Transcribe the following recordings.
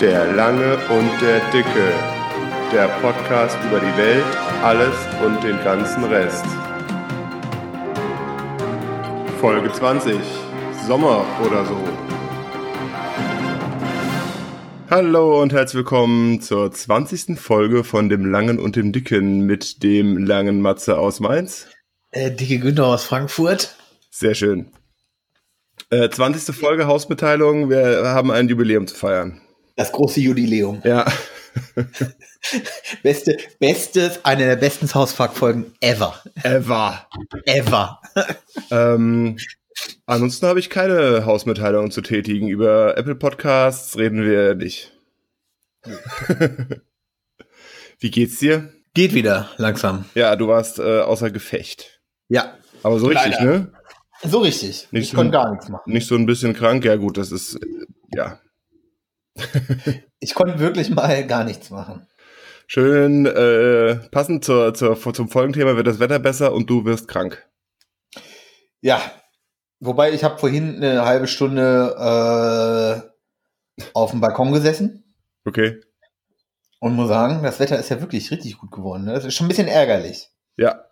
Der Lange und der Dicke. Der Podcast über die Welt, alles und den ganzen Rest. Folge 20. Sommer oder so. Hallo und herzlich willkommen zur 20. Folge von dem Langen und dem Dicken mit dem langen Matze aus Mainz. Äh, Dicke Günther aus Frankfurt. Sehr schön. Äh, 20. Folge Hausmitteilung. Wir haben ein Jubiläum zu feiern. Das große Jubiläum. Ja. Beste, bestes, eine der besten Hausfuck-Folgen ever. Ever. Ever. ähm, ansonsten habe ich keine Hausmitteilungen zu tätigen. Über Apple Podcasts reden wir nicht. Wie geht's dir? Geht wieder, langsam. Ja, du warst äh, außer Gefecht. Ja. Aber so richtig, Leider. ne? So richtig. Nicht ich so- konnte gar nichts machen. Nicht so ein bisschen krank? Ja, gut, das ist, äh, ja. Ich konnte wirklich mal gar nichts machen. Schön, äh, passend zur, zur, zum Folgenthema wird das Wetter besser und du wirst krank. Ja. Wobei ich habe vorhin eine halbe Stunde äh, auf dem Balkon gesessen Okay? und muss sagen, das Wetter ist ja wirklich richtig gut geworden. Ne? Das ist schon ein bisschen ärgerlich. Ja.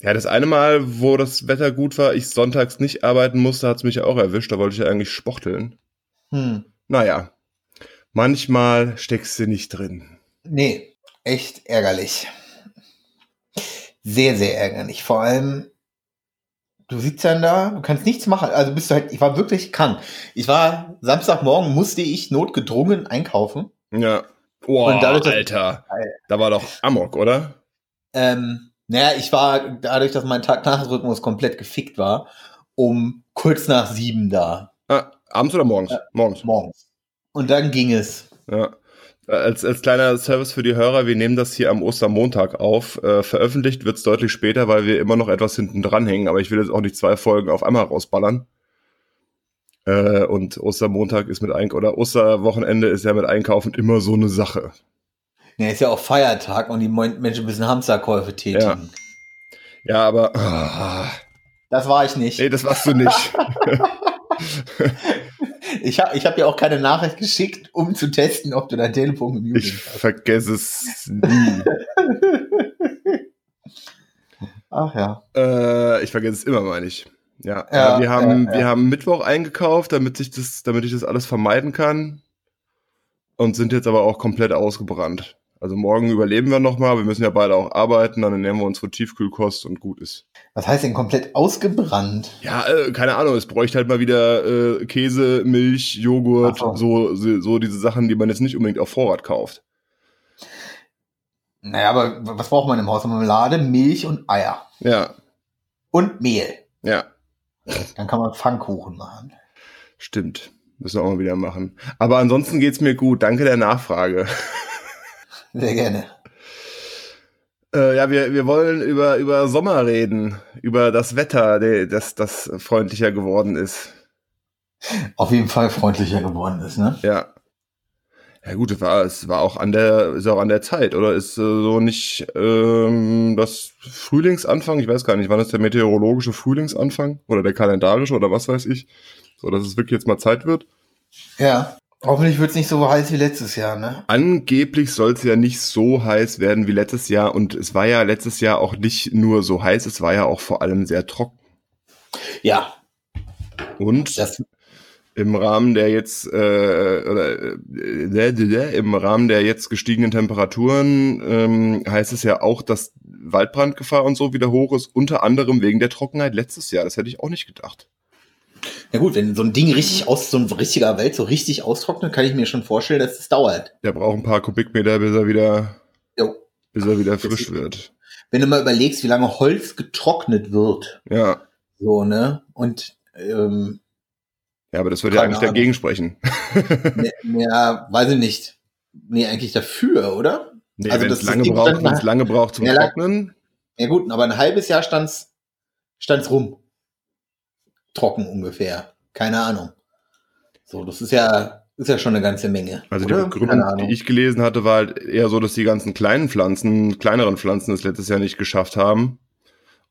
Ja, das eine Mal, wo das Wetter gut war, ich sonntags nicht arbeiten musste, hat's mich ja auch erwischt. Da wollte ich ja eigentlich spachteln. Hm. Naja, manchmal steckst du nicht drin. Nee, echt ärgerlich. Sehr, sehr ärgerlich. Vor allem, du sitzt dann da, du kannst nichts machen. Also bist du halt, ich war wirklich krank. Ich war, Samstagmorgen musste ich notgedrungen einkaufen. Ja. Boah, Und dadurch, Alter. Da war doch Amok, oder? Ähm, naja, ich war, dadurch, dass mein Tag-Nacht-Rhythmus komplett gefickt war, um kurz nach sieben da, Ah, abends oder morgens? Morgens. morgens. Und dann ging es. Ja. Als, als kleiner Service für die Hörer, wir nehmen das hier am Ostermontag auf. Äh, veröffentlicht wird's deutlich später, weil wir immer noch etwas hinten dran hängen, aber ich will jetzt auch nicht zwei Folgen auf einmal rausballern. Äh, und Ostermontag ist mit Eink oder Osterwochenende ist ja mit Einkaufen immer so eine Sache. Ja, ist ja auch Feiertag und die Menschen müssen Hamsterkäufe tätigen. Ja, aber ah, Das war ich nicht. nee, das warst du nicht. Ich habe ich hab dir auch keine Nachricht geschickt, um zu testen, ob du dein Telefon gemutet Ich hast. vergesse es nie. Ach ja. Äh, ich vergesse es immer, meine ich. Ja, Ja, wir haben, ja, ja. wir haben Mittwoch eingekauft, damit ich das, damit ich das alles vermeiden kann. Und sind jetzt aber auch komplett ausgebrannt. Also morgen überleben wir nochmal. Wir müssen ja beide auch arbeiten, dann ernähren wir uns von Tiefkühlkost und gut ist. Was heißt denn komplett ausgebrannt? Ja, äh, keine Ahnung, es bräuchte halt mal wieder äh, Käse, Milch, Joghurt, so. So, so diese Sachen, die man jetzt nicht unbedingt auf Vorrat kauft. Naja, aber was braucht man im Haus? Marmelade, Milch und Eier. Ja, Und Mehl. ja, Dann kann man Pfannkuchen machen. stimmt. Müssen wir auch mal wieder machen. Aber ansonsten geht's mir gut. Danke der Nachfrage. Sehr gerne. Äh, ja, wir, wir wollen über, über Sommer reden, über das Wetter, das, das freundlicher geworden ist. Auf jeden Fall freundlicher geworden ist, ne? Ja. Ja gut, es war, es war auch an der, ist auch an der Zeit, oder? Ist äh, so nicht ähm, das Frühlingsanfang, ich weiß gar nicht, wann ist der meteorologische Frühlingsanfang? Oder der kalendarische oder was weiß ich? So, dass es wirklich jetzt mal Zeit wird. Ja. Hoffentlich wird es nicht so heiß wie letztes Jahr, ne? Angeblich soll es ja nicht so heiß werden wie letztes Jahr und es war ja letztes Jahr auch nicht nur so heiß, es war ja auch vor allem sehr trocken. Ja. Und Das, im Rahmen der jetzt äh, oder äh, im Rahmen der jetzt gestiegenen Temperaturen ähm, heißt es ja auch, dass Waldbrandgefahr und so wieder hoch ist, unter anderem wegen der Trockenheit letztes Jahr. Das hätte ich auch nicht gedacht. Ja gut, wenn so ein Ding richtig aus, so ein richtiger Welt so richtig austrocknet, kann ich mir schon vorstellen, dass es dauert. Der braucht ein paar Kubikmeter, bis er wieder, Jo. bis er wieder frisch wird. Wenn du mal überlegst, wie lange Holz getrocknet wird, Ja, so, ne? Und ähm, ja, aber das würde ja eigentlich Ahnung. dagegen sprechen. ja, weiß ich nicht. Nee, eigentlich dafür, oder? Nee, Also wenn es lange braucht, lange braucht zum Ja, Trocknen. Ja gut, aber ein halbes Jahr stand's, stand's rum. Trocken ungefähr. Keine Ahnung. So, das ist ja, ist ja schon eine ganze Menge. Also oder? die Begründung, die ich gelesen hatte, war halt eher so, dass die ganzen kleinen Pflanzen, kleineren Pflanzen es letztes Jahr nicht geschafft haben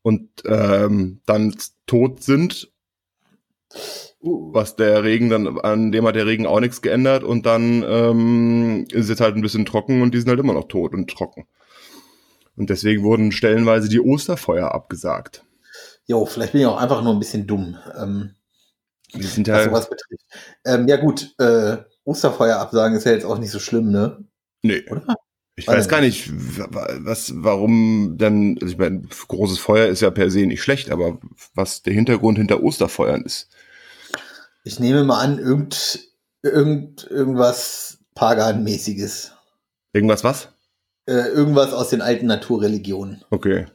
und ähm, dann tot sind Uh. Was der Regen dann, an dem hat der Regen auch nichts geändert und dann ähm, ist es halt ein bisschen trocken und die sind halt immer noch tot und trocken. Und deswegen wurden stellenweise die Osterfeuer abgesagt. Jo, vielleicht bin ich auch einfach nur ein bisschen dumm. Ähm, die sind ja, was sowas betrifft. Ähm, ja gut, äh, Osterfeuer absagen ist ja jetzt auch nicht so schlimm, ne? Nee. Oder? Ich weiß gar nicht, was, warum denn, also ich meine, großes Feuer ist ja per se nicht schlecht, aber was der Hintergrund hinter Osterfeuern ist. Ich nehme mal an, irgend, irgend, irgendwas Pagan-mäßiges. Irgendwas was? Äh, irgendwas aus den alten Naturreligionen. Okay.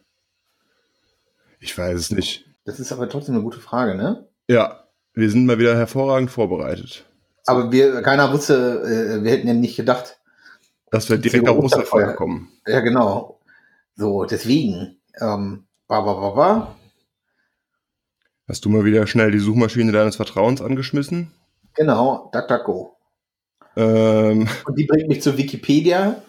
Ich weiß es nicht. Das ist aber trotzdem eine gute Frage, ne? Ja, wir sind mal wieder hervorragend vorbereitet. Aber wir, keiner wusste, äh, wir hätten ja nicht gedacht, dass wir direkt auf Osterfeuer kommen. Ja, genau. So, deswegen. Ähm, ba, ba, ba, ba. Hast du mal wieder schnell die Suchmaschine deines Vertrauens angeschmissen? Genau, DuckDuckGo. Ähm. Und die bringt mich zu Wikipedia.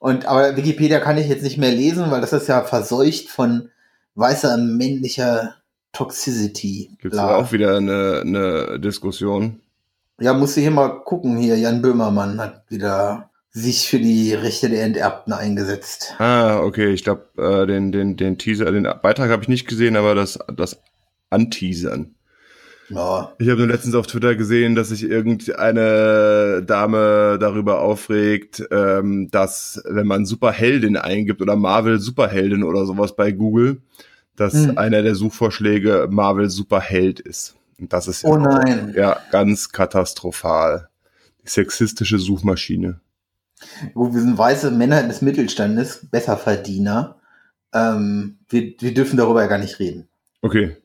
Und, aber Wikipedia kann ich jetzt nicht mehr lesen, weil das ist ja verseucht von weißer männlicher Toxicity. Gibt es auch wieder eine, eine Diskussion? Ja, du hier mal gucken. Hier, Jan Böhmermann hat wieder sich für die Rechte der Enterbten eingesetzt. Ah, okay, ich glaube, äh, den, den, den Teaser, den Beitrag habe ich nicht gesehen, aber das, das Anteasern. Ja. Ich habe nur letztens auf Twitter gesehen, dass sich irgendeine Dame darüber aufregt, ähm, dass wenn man Superheldin eingibt oder Marvel Superheldin oder sowas bei Google, dass hm. einer der Suchvorschläge Marvel Superheld ist. Und das ist ja, oh nein. Ja ganz katastrophal. Die sexistische Suchmaschine. Gut, wir sind weiße Männer des Mittelstandes, Besserverdiener. Ähm, wir, wir dürfen darüber ja gar nicht reden. Okay.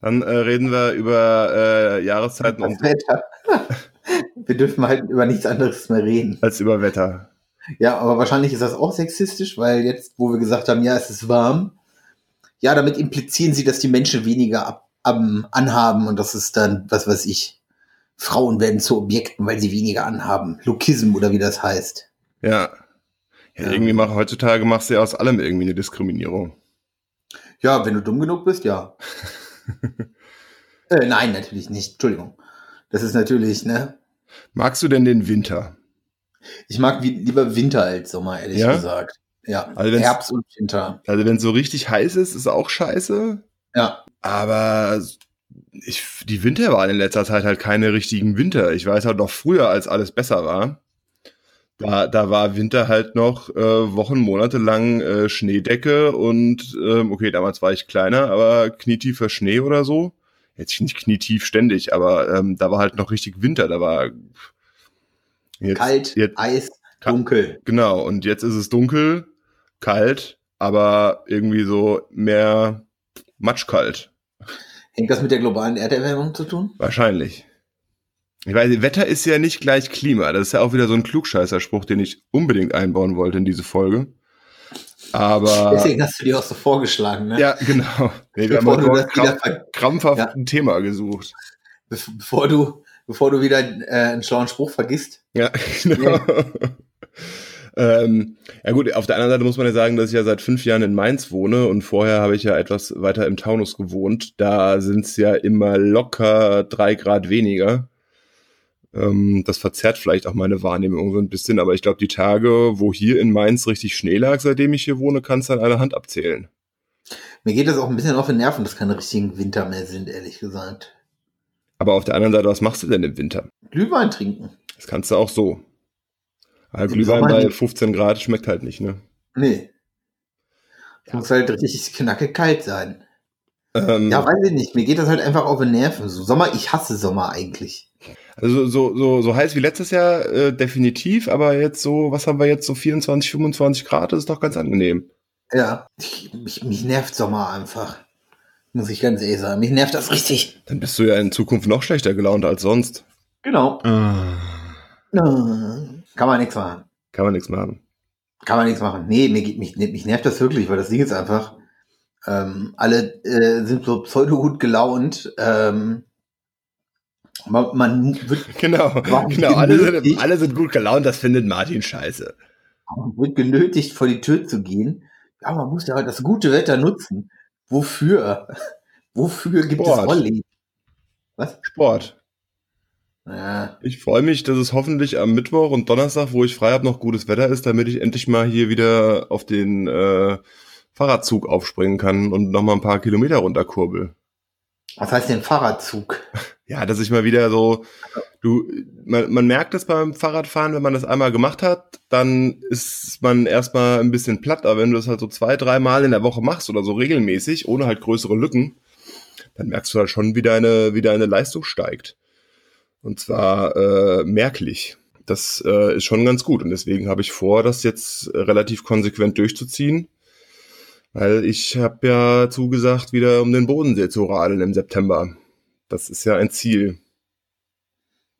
Dann äh, reden wir über äh, Jahreszeiten und Wetter. wir dürfen halt über nichts anderes mehr reden. Als über Wetter. Ja, aber wahrscheinlich ist das auch sexistisch, weil jetzt, wo wir gesagt haben, ja, es ist warm, ja, damit implizieren sie, dass die Menschen weniger ab, ab, anhaben und das ist dann, was weiß ich, Frauen werden zu Objekten, weil sie weniger anhaben. Lukism oder wie das heißt. Ja. Ja, ja. irgendwie mach, heutzutage machst du ja aus allem irgendwie eine Diskriminierung. Ja, wenn du dumm genug bist, ja. äh, nein, natürlich nicht. Entschuldigung. Das ist natürlich, ne? Magst du denn den Winter? Ich mag wie, lieber Winter als Sommer, ehrlich ja? gesagt. Ja, also Herbst und Winter. Also wenn es so richtig heiß ist, ist auch scheiße. Ja. Aber ich, die Winter waren in letzter Zeit halt keine richtigen Winter. Ich weiß halt noch früher, als alles besser war. Da, da war Winter halt noch äh, Wochen, Monate lang äh, Schneedecke und ähm, okay, damals war ich kleiner, aber knietiefer Schnee oder so. Jetzt nicht knietief ständig, aber ähm, da war halt noch richtig Winter. Da war jetzt, kalt, jetzt, Eis, dunkel. Genau, und jetzt ist es dunkel, kalt, aber irgendwie so mehr matschkalt. Hängt das mit der globalen Erderwärmung zu tun? Wahrscheinlich. Ich weiß, Wetter ist ja nicht gleich Klima. Das ist ja auch wieder so ein Klugscheißerspruch, den ich unbedingt einbauen wollte in diese Folge. Aber. Deswegen hast du die auch so vorgeschlagen, ne? Ja, genau. Nee, wir bevor haben krampf, krampfhaft ja. ein Thema gesucht. Bevor du, bevor du wieder äh, einen schlauen Spruch vergisst. Ja, genau. Ähm, ja gut, auf der anderen Seite muss man ja sagen, dass ich ja seit fünf Jahren in Mainz wohne und vorher habe ich ja etwas weiter im Taunus gewohnt. Da sind es ja immer locker drei Grad weniger. Ähm, das verzerrt vielleicht auch meine Wahrnehmung so ein bisschen, aber ich glaube, die Tage, wo hier in Mainz richtig Schnee lag, seitdem ich hier wohne, kannst du an einer Hand abzählen. Mir geht das auch ein bisschen auf den Nerven, dass keine richtigen Winter mehr sind, ehrlich gesagt. Aber auf der anderen Seite, was machst du denn im Winter? Glühwein trinken. Das kannst du auch so. Also Glühwein bei 15 Grad schmeckt halt nicht, ne? Nee. Es muss halt richtig knackig kalt sein. Ähm, ja, weiß ich nicht. Mir geht das halt einfach auf den Nerven. So Sommer, ich hasse Sommer eigentlich. Also so, so, so heiß wie letztes Jahr äh, definitiv, aber jetzt so, was haben wir jetzt, so 24, 25 Grad, das ist doch ganz angenehm. Ja, ich, mich, mich nervt Sommer einfach. Muss ich ganz ehrlich sagen. Mich nervt das richtig. Dann bist du ja in Zukunft noch schlechter gelaunt als sonst. Genau. Ah. Ah. Kann man nichts machen. Kann man nichts machen. Kann man nichts machen. Nee, mich, mich, mich nervt das wirklich, weil das Ding ist einfach, ähm, alle äh, sind so pseudo gut gelaunt. Ähm, man, man wird genau, genau alle, sind, alle sind gut gelaunt, das findet Martin scheiße. Man wird genötigt, vor die Tür zu gehen. Ja, man muss ja halt das gute Wetter nutzen. Wofür? Wofür gibt Sport. es Rolli? Was? Sport. Ja. Ich freue mich, dass es hoffentlich am Mittwoch und Donnerstag, wo ich frei habe, noch gutes Wetter ist, damit ich endlich mal hier wieder auf den äh, Fahrradzug aufspringen kann und noch mal ein paar Kilometer runterkurbel. Was heißt denn Fahrradzug? Ja, dass ich mal wieder so, du, man, man merkt es beim Fahrradfahren, wenn man das einmal gemacht hat, dann ist man erstmal ein bisschen platt, aber wenn du das halt so zwei, drei Mal in der Woche machst oder so regelmäßig, ohne halt größere Lücken, dann merkst du halt schon, wie deine, wie deine Leistung steigt. Und zwar äh, merklich. Das äh, ist schon ganz gut. Und deswegen habe ich vor, das jetzt relativ konsequent durchzuziehen. Weil ich habe ja zugesagt, wieder um den Bodensee zu radeln im September. Das ist ja ein Ziel,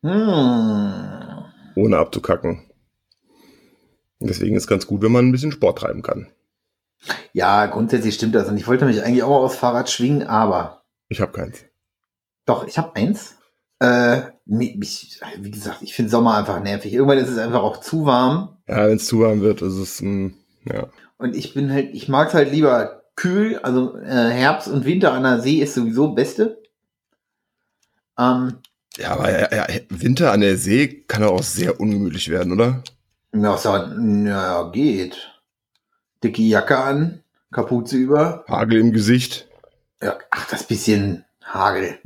Hm. ohne abzukacken. Deswegen ist ganz gut, wenn man ein bisschen Sport treiben kann. Ja, grundsätzlich stimmt das. Und ich wollte mich eigentlich auch aufs Fahrrad schwingen, aber Ich habe keins. doch, ich habe eins. Äh, mi- mich, wie gesagt, ich finde Sommer einfach nervig. Irgendwann ist es einfach auch zu warm. Ja, wenn es zu warm wird, ist es, mh, ja. Und ich bin halt, ich mag es halt lieber kühl. Also äh, Herbst und Winter an der See ist sowieso Beste. Ähm, Ja, aber ja, ja, Winter an der See kann auch sehr ungemütlich werden, oder? ja, so, ja, geht. Dicke Jacke an, Kapuze über. Hagel im Gesicht. Ja, ach, das bisschen Hagel.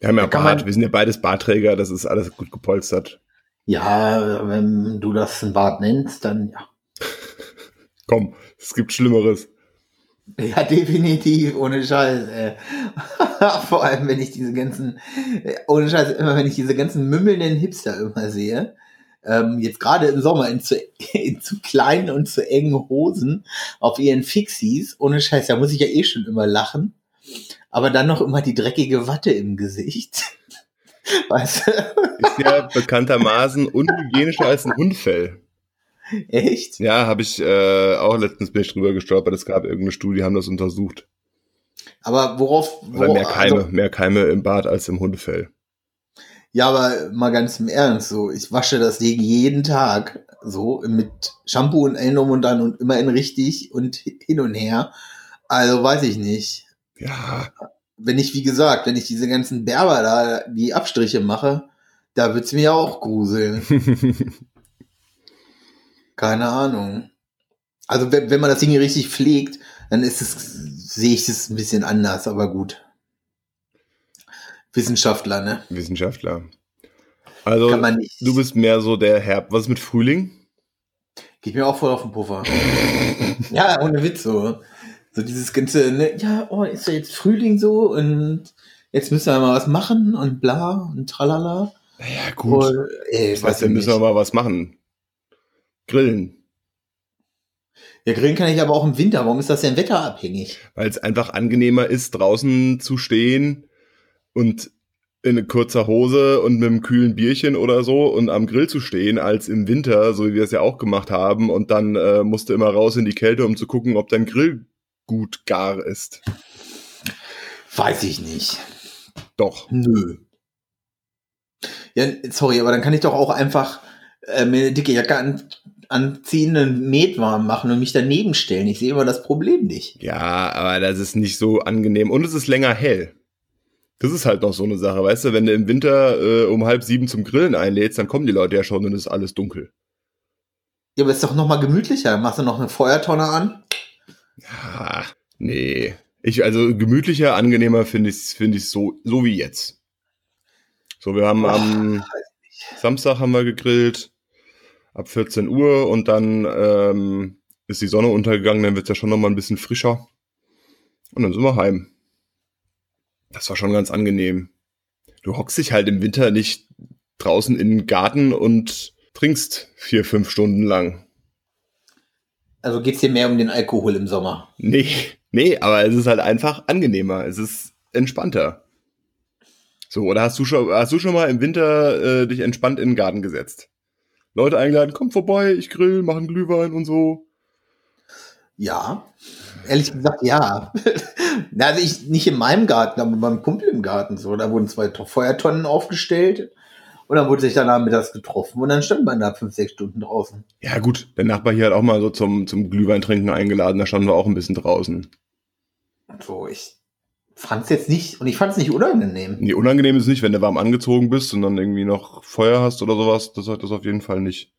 Wir haben ja Bart, man- wir sind ja beides Barträger, das ist alles gut gepolstert. Ja, wenn du das ein Bad nennst, dann ja. Komm, es gibt Schlimmeres. Ja, definitiv, ohne Scheiß. Äh. Vor allem, wenn ich diese ganzen, äh, ohne Scheiß, immer wenn ich diese ganzen mümmelnden Hipster immer sehe, ähm, jetzt gerade im Sommer in zu, in zu kleinen und zu engen Hosen auf ihren Fixies, ohne Scheiß, da muss ich ja eh schon immer lachen. Aber dann noch immer die dreckige Watte im Gesicht. Weißt du? Ist ja bekanntermaßen unhygienischer als ein Hundfell. Echt? Ja, habe ich äh, auch letztens bin ich drüber gestolpert. Es gab irgendeine Studie, die haben das untersucht. Aber worauf, Oder wo- mehr Keime, also- mehr Keime im Bad als im Hundefell. Ja, aber mal ganz im Ernst, so, ich wasche das Ding jeden Tag, so, mit Shampoo und Erinnerung und dann und immer in richtig und hin und her. Also weiß ich nicht. Ja, Wenn ich, wie gesagt, wenn ich diese ganzen Berber da, die Abstriche mache, da wird's mir auch gruseln. Keine Ahnung. Also wenn, wenn man das Ding hier richtig pflegt, dann ist es, sehe ich es ein bisschen anders, aber gut. Wissenschaftler, ne? Wissenschaftler. Also, Kann man nicht. du bist mehr so der Herb. Was ist mit Frühling? Geht mir auch voll auf den Puffer. ja, ohne Witz so. So dieses ganze, ne, ja, oh, ist ja jetzt Frühling so und jetzt müssen wir mal was machen und bla und tralala. Ja, gut. Und, ey, das weiß heißt, wir müssen aber mal was machen. Grillen. Ja, grillen kann ich aber auch im Winter. Warum ist das denn wetterabhängig? Weil es einfach angenehmer ist, draußen zu stehen und in kurzer Hose und mit einem kühlen Bierchen oder so und am Grill zu stehen, als im Winter, so wie wir es ja auch gemacht haben. Und dann äh, musst du immer raus in die Kälte, um zu gucken, ob dein Grill gut gar ist. Weiß ich nicht. Doch. Nö. Ja, sorry, aber dann kann ich doch auch einfach äh, mir eine dicke Jacke an, anziehen, einen Met warm machen und mich daneben stellen. Ich sehe immer das Problem nicht. Ja, aber das ist nicht so angenehm. Und es ist länger hell. Das ist halt noch so eine Sache, weißt du, wenn du im Winter äh, um halb sieben zum Grillen einlädst, dann kommen die Leute ja schon und es ist alles dunkel. Ja, aber ist doch noch mal gemütlicher. Machst du noch eine Feuertonne an. Ja, nee. Ich, also gemütlicher, angenehmer finde ich es find so, so wie jetzt. So, wir haben am Samstag haben wir gegrillt, ab 14 Uhr und dann ähm, ist die Sonne untergegangen, dann wird es ja schon nochmal ein bisschen frischer. Und dann sind wir heim. Das war schon ganz angenehm. Du hockst dich halt im Winter nicht draußen in den Garten und trinkst vier, fünf Stunden lang. Also geht's dir mehr um den Alkohol im Sommer? Nee, nee, aber es ist halt einfach angenehmer. Es ist entspannter. So, oder hast du schon, hast du schon mal im Winter äh, dich entspannt in den Garten gesetzt? Leute eingeladen, kommt vorbei, ich grill, mach einen Glühwein und so. Ja. Ehrlich gesagt, ja. Also ich nicht in meinem Garten, aber beim Kumpel im Garten so. Da wurden zwei To- Feuertonnen aufgestellt und dann wurde sich dann nachmittags getroffen und dann stand man da fünf, sechs Stunden draußen. Ja, gut, der Nachbar hier hat auch mal so zum, zum Glühwein trinken eingeladen, da standen wir auch ein bisschen draußen. So, ich fand's jetzt nicht, und ich fand's nicht unangenehm. Nee, unangenehm ist nicht, wenn du warm angezogen bist und dann irgendwie noch Feuer hast oder sowas. Das hat das auf jeden Fall nicht.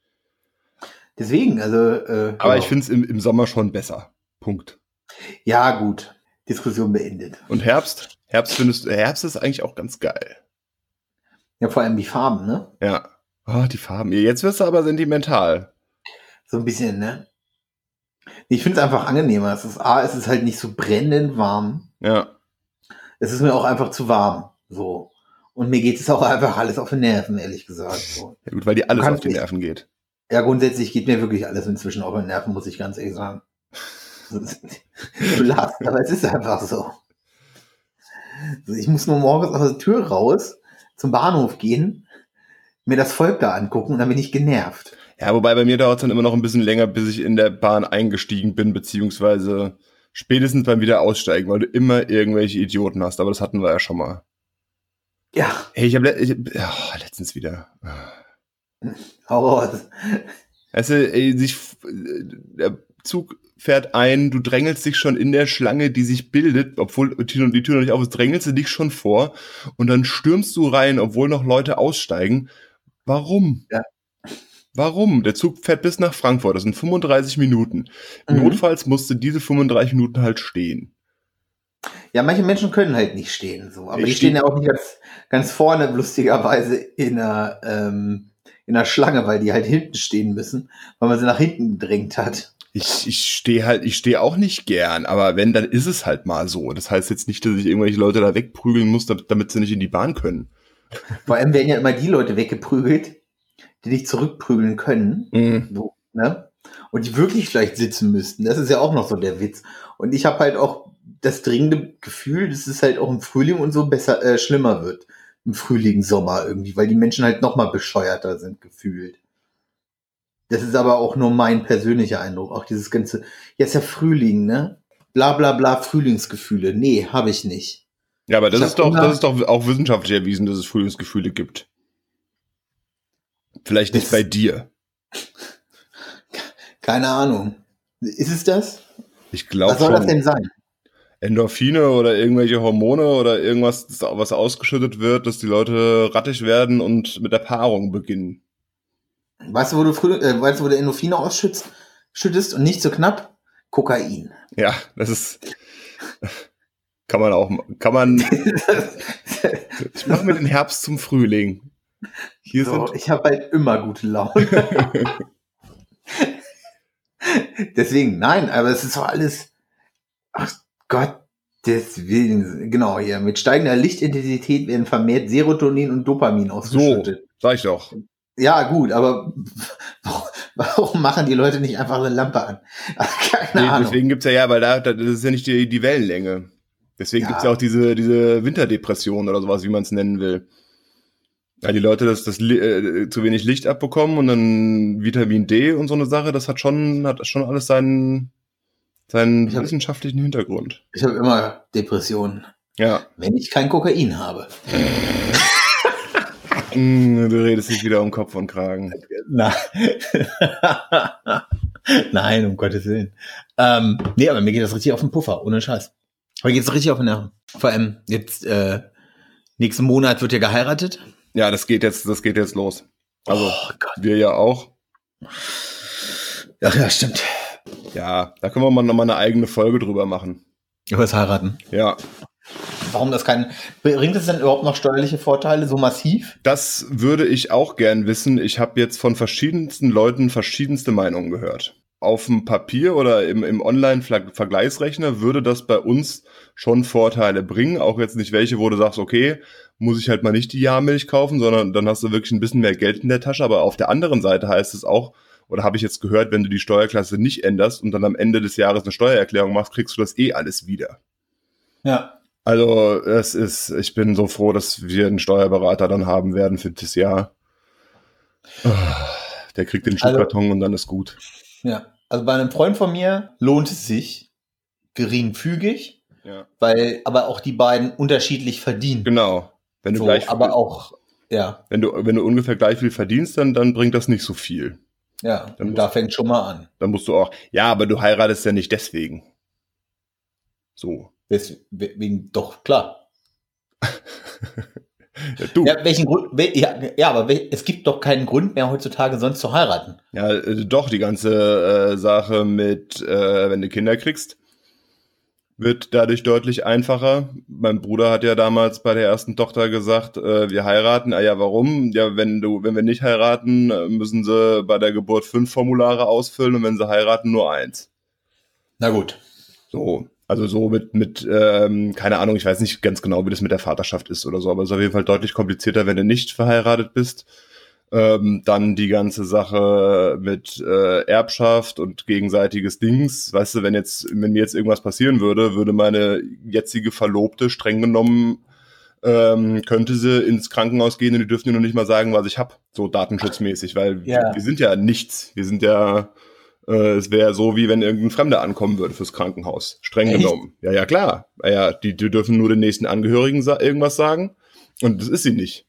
Deswegen, also. Äh, Aber ja. ich finde es im, im Sommer schon besser. Punkt. Ja, gut. Diskussion beendet. Und Herbst? Herbst findest du, Herbst ist eigentlich auch ganz geil. Ja, vor allem die Farben, ne? Ja. Ah, die Farben. Jetzt wirst du aber sentimental. So ein bisschen, ne? Ich finde es einfach angenehmer. Es ist A, es ist halt nicht so brennend warm. Ja. Es ist mir auch einfach zu warm. So. Und mir geht es auch einfach alles auf die Nerven, ehrlich gesagt. So. ja gut, weil dir alles auf die Nerven geht. Ja, grundsätzlich geht mir wirklich alles inzwischen auf die Nerven, muss ich ganz ehrlich sagen. Du lachst, aber es ist einfach so. So, Ich muss nur morgens aus der Tür raus, zum Bahnhof gehen, mir das Volk da angucken und dann bin ich genervt. Ja, wobei bei mir dauert es dann immer noch ein bisschen länger, bis ich in der Bahn eingestiegen bin, beziehungsweise spätestens beim wieder aussteigen, weil du immer irgendwelche Idioten hast. Aber das hatten wir ja schon mal. Ja, Hey, ich habe le ja, letztens wieder. hau raus. Weißt du, ey, sich, der Zug fährt ein, du drängelst dich schon in der Schlange, die sich bildet, obwohl die Tür die Tür noch nicht auf ist, drängelst du dich schon vor und dann stürmst du rein, obwohl noch Leute aussteigen. Warum? Ja. Warum? Der Zug fährt bis nach Frankfurt, das sind 35 Minuten. Mhm. Notfalls musste diese 35 Minuten halt stehen. Ja, manche Menschen können halt nicht stehen, so. Aber Ich die stehen steh- ja auch nicht ganz, ganz vorne, lustigerweise, in einer, ähm, in einer Schlange, weil die halt hinten stehen müssen, weil man sie nach hinten gedrängt hat. Ich, ich stehe halt, ich stehe auch nicht gern, aber wenn, dann ist es halt mal so. Das heißt jetzt nicht, dass ich irgendwelche Leute da wegprügeln muss, damit, damit sie nicht in die Bahn können. Vor allem werden ja immer die Leute weggeprügelt, die dich zurückprügeln können. Mhm. So, ne? Und die wirklich vielleicht sitzen müssten. Das ist ja auch noch so der Witz. Und ich habe halt auch das dringende Gefühl, dass es halt auch im Frühling und so besser, äh, schlimmer wird. Im Frühling, Sommer irgendwie, weil die Menschen halt noch mal bescheuerter sind gefühlt. Das ist aber auch nur mein persönlicher Eindruck. Auch dieses ganze, ja, ist ja Frühling, ne? Bla bla bla, Frühlingsgefühle. Nee, habe ich nicht. Ja, aber das Ich ist doch, das ist doch auch wissenschaftlich erwiesen, dass es Frühlingsgefühle gibt. Vielleicht nicht Das- bei dir. Keine Ahnung. Ist es das? Ich glaube Was soll das schon. denn sein? Endorphine oder irgendwelche Hormone oder irgendwas, das- was ausgeschüttet wird, dass die Leute rattig werden und mit der Paarung beginnen. Weißt du, wo du früh, äh, weißt du, wo du Endorphine ausschützt, schüttest und nicht so knapp? Kokain. Ja, das ist. Kann man auch, kann man. Ich mache mir den Herbst zum Frühling. Hier so, sind. ich habe halt immer gute Laune. Deswegen, nein, aber es ist doch alles. Ach Gott, deswegen, genau, hier. Mit steigender Lichtintensität werden vermehrt Serotonin und Dopamin ausgeschüttet. Sag ich doch. Ja, gut, aber warum, machen die Leute nicht einfach eine Lampe an? Keine Nee, Ahnung. deswegen gibt's ja, ja, weil da, da das ist ja nicht die, die Wellenlänge. Deswegen Ja. gibt's ja auch diese, diese Winterdepression oder sowas, wie man es nennen will. Ja, die Leute, das, das äh, zu wenig Licht abbekommen und dann Vitamin D und so eine Sache, das hat schon, hat schon alles seinen, seinen hab- wissenschaftlichen Hintergrund. Ich habe immer Depressionen, Ja. wenn ich kein Kokain habe. Mm, Du redest dich wieder um Kopf und Kragen. Nein. Nein, um Gottes Willen. Ähm, nee, aber mir geht das richtig auf den Puffer, ohne Scheiß. Mir geht's richtig auf den Nerven. Vor allem jetzt, äh, nächsten Monat wird ja geheiratet. Ja, das geht jetzt, das geht jetzt los. Also, oh wir ja auch. Ach ja, stimmt. Ja, da können wir mal nochmal eine eigene Folge drüber machen. Über das Heiraten. Ja, Warum das kein, bringt es denn überhaupt noch steuerliche Vorteile so massiv? Das würde ich auch gern wissen. Ich habe jetzt von verschiedensten Leuten verschiedenste Meinungen gehört. Auf dem Papier oder im, im Online-Vergleichsrechner würde das bei uns schon Vorteile bringen. Auch jetzt nicht welche, wo du sagst, okay, muss ich halt mal nicht die Jahrmilch kaufen, sondern dann hast du wirklich ein bisschen mehr Geld in der Tasche. Aber auf der anderen Seite heißt es auch, oder habe ich jetzt gehört, wenn du die Steuerklasse nicht änderst und dann am Ende des Jahres eine Steuererklärung machst, kriegst du das eh alles wieder. Ja. Also, es ist, ich bin so froh, dass wir einen Steuerberater dann haben werden für das Jahr. Ah, Der kriegt den Also- Schuhkarton und dann ist gut. Ja. Also bei einem Freund von mir lohnt es sich geringfügig, Ja. weil aber auch die beiden unterschiedlich verdienen. Genau. Wenn du So, gleich, aber auch, ja, wenn du, wenn du ungefähr gleich viel verdienst, dann, dann bringt das nicht so viel. ja, Dann und da fängt schon mal an. Dann musst du auch, ja, aber du heiratest ja nicht deswegen. So. Deswegen, doch, klar. Ja, du. Ja, welchen Grund, wel, ja, ja, aber wel, es gibt doch keinen Grund mehr heutzutage sonst zu heiraten. Ja, äh, doch, die ganze äh, Sache mit, äh, wenn du Kinder kriegst, wird dadurch deutlich einfacher. Mein Bruder hat ja damals bei der ersten Tochter gesagt, äh, wir heiraten. Ah ja, warum? Ja, wenn du, wenn wir nicht heiraten, äh, müssen sie bei der Geburt fünf Formulare ausfüllen und wenn sie heiraten, nur eins. Na gut. So, also so mit, mit ähm, keine Ahnung, ich weiß nicht ganz genau, wie das mit der Vaterschaft ist oder so, aber es ist auf jeden Fall deutlich komplizierter, wenn du nicht verheiratet bist. Ähm, dann die ganze Sache mit äh, Erbschaft und gegenseitiges Dings. Weißt du, wenn jetzt, wenn mir jetzt irgendwas passieren würde, würde meine jetzige Verlobte streng genommen ähm, könnte sie ins Krankenhaus gehen und die dürften mir noch nicht mal sagen, was ich hab, so datenschutzmäßig, weil Ja. wir sind ja nichts. Wir sind ja, äh, es wäre so, wie wenn irgendein Fremder ankommen würde fürs Krankenhaus. Streng Echt? genommen. Ja, ja, klar. Ja, ja, die, die dürfen nur den nächsten Angehörigen sa irgendwas sagen und das ist sie nicht.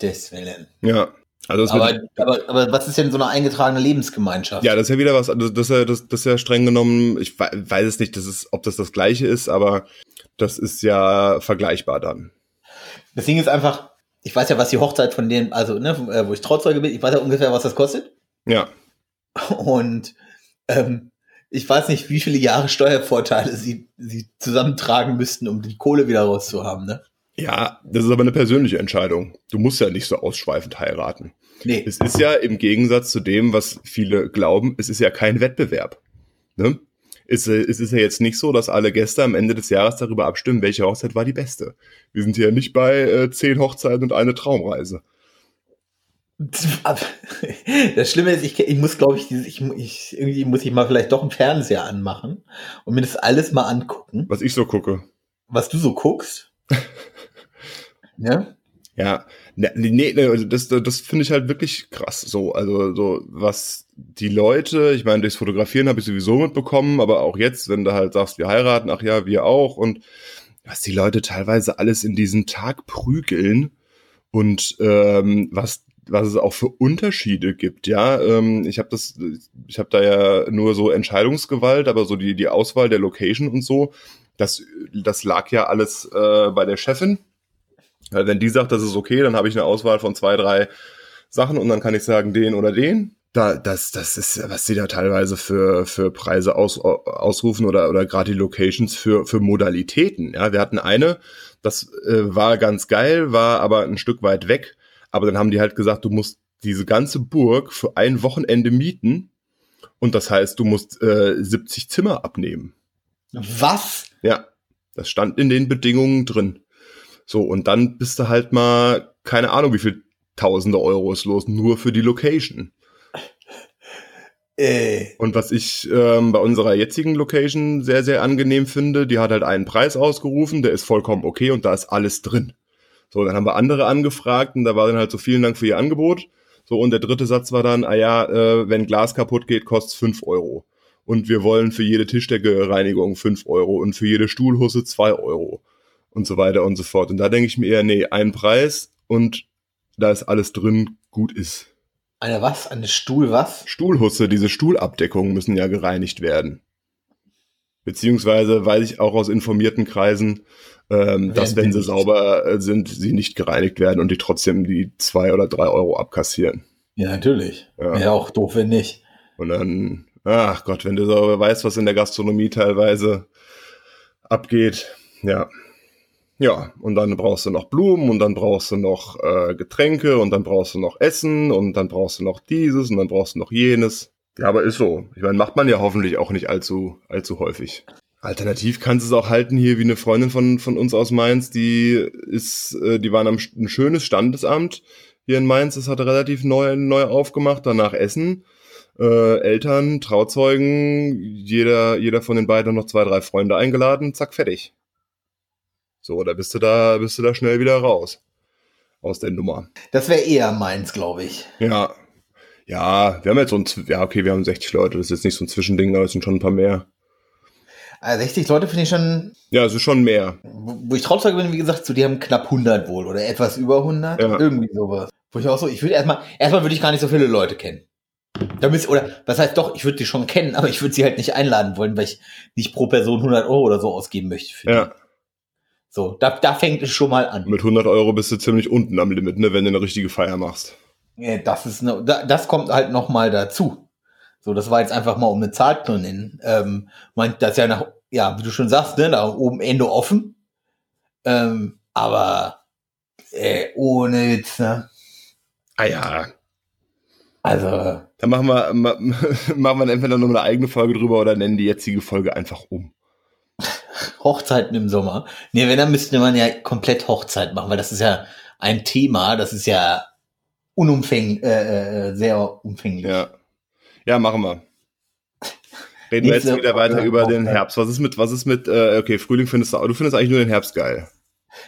Gottes Willen. Ja. Also das Aber, aber, aber was ist denn so eine eingetragene Lebensgemeinschaft? ja, das ist ja wieder was, also das ist ja, das, das ist ja streng genommen, ich wei- weiß es nicht, das ist, ob das das gleiche ist, aber das ist ja vergleichbar dann. Das Ding ist einfach, ich weiß ja, was die Hochzeit von denen, also, ne, äh, wo ich Trauzeuge bin, ich weiß ja ungefähr, was das kostet. Ja. Und ähm, ich weiß nicht, wie viele Jahre Steuervorteile sie, sie zusammentragen müssten, um die Kohle wieder rauszuhaben, ne? Ja, das ist aber eine persönliche Entscheidung. Du musst ja nicht so ausschweifend heiraten. Nee. Es ist ja im Gegensatz zu dem, was viele glauben, es ist ja kein Wettbewerb. Ne? Es, äh, es ist ja jetzt nicht so, dass alle Gäste am Ende des Jahres darüber abstimmen, welche Hochzeit war die beste. Wir sind hier nicht bei äh, zehn Hochzeiten und eine Traumreise. Das Schlimme ist, ich, ich muss, glaube ich, ich, ich, irgendwie muss ich mal vielleicht doch einen Fernseher anmachen und mir das alles mal angucken, Was ich so gucke. was du so guckst. ne? Ja, ne, nee, nee, das, das finde ich halt wirklich krass. So, also so was die Leute, ich meine, durchs Fotografieren habe ich sowieso mitbekommen, aber auch jetzt, wenn du halt sagst, wir heiraten, ach ja, wir auch und was die Leute teilweise alles in diesen Tag prügeln und ähm, was was es auch für Unterschiede gibt, ja. Ähm, ich habe das, ich habe da ja nur so Entscheidungsgewalt, aber so die die Auswahl der Location und so, das das lag ja alles äh, bei der Chefin. Weil wenn die sagt, das ist okay, dann habe ich eine Auswahl von zwei, drei Sachen und dann kann ich sagen, den oder den. Da, das, das ist, was die da teilweise für, für Preise aus, ausrufen oder, oder gerade die Locations für, für Modalitäten. Ja, wir hatten eine, das äh, war ganz geil, war aber ein Stück weit weg. Aber dann haben die halt gesagt, du musst diese ganze Burg für ein Wochenende mieten. Und das heißt, du musst äh, 70 Zimmer abnehmen. Was? Ja, das stand in den Bedingungen drin. So, und dann bist du halt mal, keine Ahnung, wie viel tausende Euros los, nur für die Location. Äh, Und was ich ähm, bei unserer jetzigen Location sehr, sehr angenehm finde, die hat halt einen Preis ausgerufen, der ist vollkommen okay und da ist alles drin. So, dann haben wir andere angefragt und da war dann halt so, vielen Dank für Ihr Angebot. So, und der dritte Satz war dann, ah ja, äh, wenn Glas kaputt geht, kostet fünf Euro. Und wir wollen für jede Tischdecke-Reinigung fünf Euro und für jede Stuhlhusse zwei Euro. Und so weiter und so fort. Und da denke ich mir eher, nee, ein Preis und da ist alles drin, gut ist. eine was? Eine Stuhl was? Stuhlhusse, diese Stuhlabdeckungen müssen ja gereinigt werden. Beziehungsweise weiß ich auch aus informierten Kreisen, ähm, dass wenn sie sauber äh, sind, sie nicht gereinigt werden und die trotzdem die zwei oder drei Euro abkassieren. Ja, natürlich. Ja. Wäre auch doof, wenn nicht. Und dann, ach Gott, wenn du so weißt, was in der Gastronomie teilweise abgeht, ja. Ja, und dann brauchst du noch Blumen und dann brauchst du noch äh, Getränke und dann brauchst du noch Essen und dann brauchst du noch dieses und dann brauchst du noch jenes. Ja, aber ist so. Ich meine, macht man ja hoffentlich auch nicht allzu, allzu häufig. Alternativ kannst du es auch halten hier wie eine Freundin von, von uns aus Mainz, die ist, äh, die waren am ein schönes Standesamt hier in Mainz, das hat relativ neu, neu aufgemacht, danach Essen. Äh, Eltern, Trauzeugen, jeder, jeder von den beiden noch zwei, drei Freunde eingeladen, zack, fertig. So, da bist du da, bist du da schnell wieder raus. Aus der Nummer. Das wäre eher meins, glaube ich. Ja. Ja, wir haben jetzt so ein, ja, okay, wir haben 60 Leute, das ist jetzt nicht so ein Zwischending, aber es sind schon ein paar mehr. Also 60 Leute finde ich schon, Ja, es ist schon mehr. wo wo ich Trauzeuge bin, wie gesagt, so, die haben knapp 100 wohl oder etwas über 100. Ja. Irgendwie sowas. Wo ich auch so, ich würde erstmal, erstmal würde ich gar nicht so viele Leute kennen. Da müsst, oder was heißt doch, ich würde die schon kennen, aber ich würde sie halt nicht einladen wollen, weil ich nicht pro Person 100 Euro oder so ausgeben möchte. Ja. Die. So, da, da fängt es schon mal an. Mit 100 Euro bist du ziemlich unten am Limit, ne, wenn du eine richtige Feier machst. Ja, das ist ne, da, das kommt halt noch mal dazu. So, das war jetzt einfach mal um eine Zahl zu nennen. Ähm, meint das ja nach, ja, wie du schon sagst, ne, nach oben Ende offen. Ähm, aber äh, ohne Witz, ne? Ah ja. Also, Dann machen wir, ma- machen wir entweder noch eine eigene Folge drüber oder nennen die jetzige Folge einfach um. Hochzeiten im Sommer. Nee, wenn, dann müsste man ja komplett Hochzeit machen, weil das ist ja ein Thema, das ist ja unumfänglich, äh, äh, sehr umfänglich. Ja. Ja, machen wir. Reden wir jetzt Nächste wieder weiter über den. Herbst. Was ist mit, was ist mit, äh, okay, Frühling findest du, du findest eigentlich nur den Herbst geil.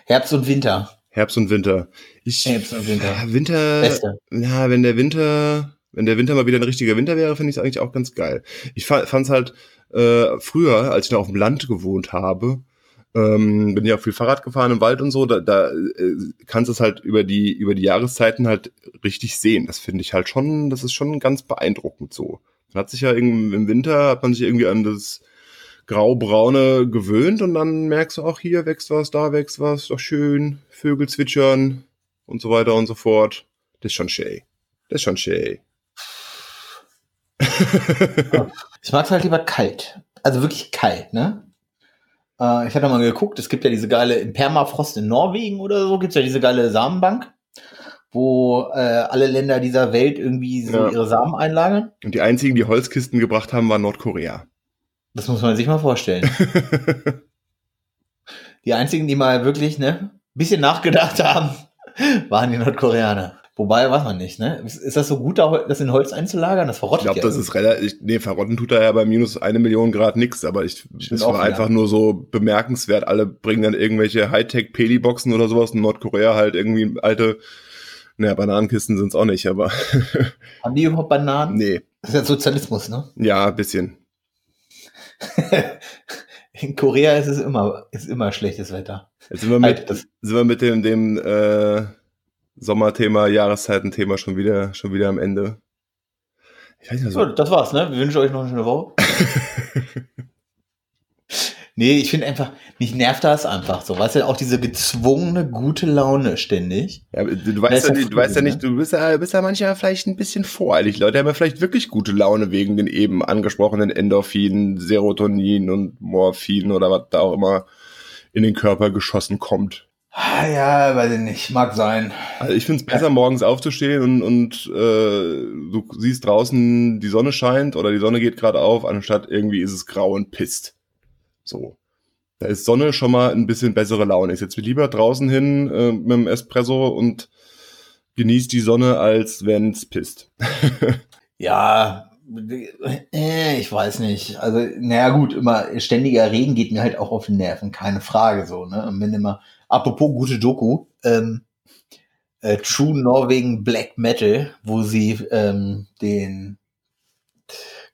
Herbst und Winter. Herbst und Winter. Ich, Herbst und Winter. Ja, Winter, Beste. ja, wenn der Winter, wenn der Winter mal wieder ein richtiger Winter wäre, finde ich es eigentlich auch ganz geil. Ich fand es halt äh, früher, als ich noch auf dem Land gewohnt habe, ähm, bin ja viel Fahrrad gefahren im Wald und so, da, da äh, kannst du es halt über die über die Jahreszeiten halt richtig sehen. Das finde ich halt schon, das ist schon ganz beeindruckend so. Man hat sich ja im Winter hat man sich irgendwie an das grau-braune gewöhnt und dann merkst du auch hier wächst was, da wächst was, doch schön, Vögel zwitschern und so weiter und so fort. Das ist schon schön. Das ist schon schön. Ich mag es halt lieber kalt. Also wirklich kalt, ne? Äh, ich hatte mal geguckt, es gibt ja diese geile, im Permafrost in Norwegen oder so, gibt's ja diese geile Samenbank, wo äh, alle Länder dieser Welt irgendwie so Ja. ihre Samen einlagern. Und die einzigen, die Holzkisten gebracht haben, war Nordkorea. Das muss man sich mal vorstellen. Die einzigen, die mal wirklich, ne, bisschen nachgedacht haben, waren die Nordkoreaner. Wobei, weiß man nicht, ne? Ist, ist das so gut, da das in Holz einzulagern? Das Ich verrottet glaube, ja. das ist relativ. Nee, verrotten tut er ja bei minus eine Million Grad nix, aber ich, das auch war einfach nur so bemerkenswert. Alle bringen dann irgendwelche Hightech-Peli-Boxen oder sowas. In Nordkorea halt irgendwie alte, naja, Bananenkisten sind's auch nicht, aber Haben die überhaupt Bananen? nee. Das ist ja Sozialismus, ne? Ja, ein bisschen. In Korea ist es immer, ist immer schlechtes Wetter. Jetzt sind wir mit, Halt, sind wir mit dem, dem äh, Sommerthema, Jahreszeitenthema schon wieder, schon wieder am Ende. Ich weiß nicht, So, also, das war's, ne? Wir wünschen euch noch eine schöne Woche. nee, ich finde einfach, mich nervt das einfach so. Weißt du, auch diese gezwungene gute Laune ständig. ja, du, du weißt ja, ja nicht, du weißt ja nicht, du bist ja, bist ja manchmal vielleicht ein bisschen voreilig. Leute haben ja vielleicht wirklich gute Laune wegen den eben angesprochenen Endorphinen, Serotonin und Morphin oder was da auch immer in den Körper geschossen kommt. Ah, ja, weiß ich nicht. Mag sein. Also ich finde es besser, morgens aufzustehen und, und äh, du siehst draußen, die Sonne scheint oder die Sonne geht gerade auf, anstatt irgendwie ist es grau und pisst. So. Da ist Sonne schon mal ein bisschen bessere Laune. Ich setze mich lieber draußen hin äh, mit dem Espresso und genieße die Sonne, als wenn's pisst. Ja, ich weiß nicht. Also, naja, gut, immer ständiger Regen geht mir halt auch auf die Nerven, keine Frage so, ne? Und wenn immer, apropos gute Doku, ähm, äh, True Norwegen Black Metal, wo sie ähm, den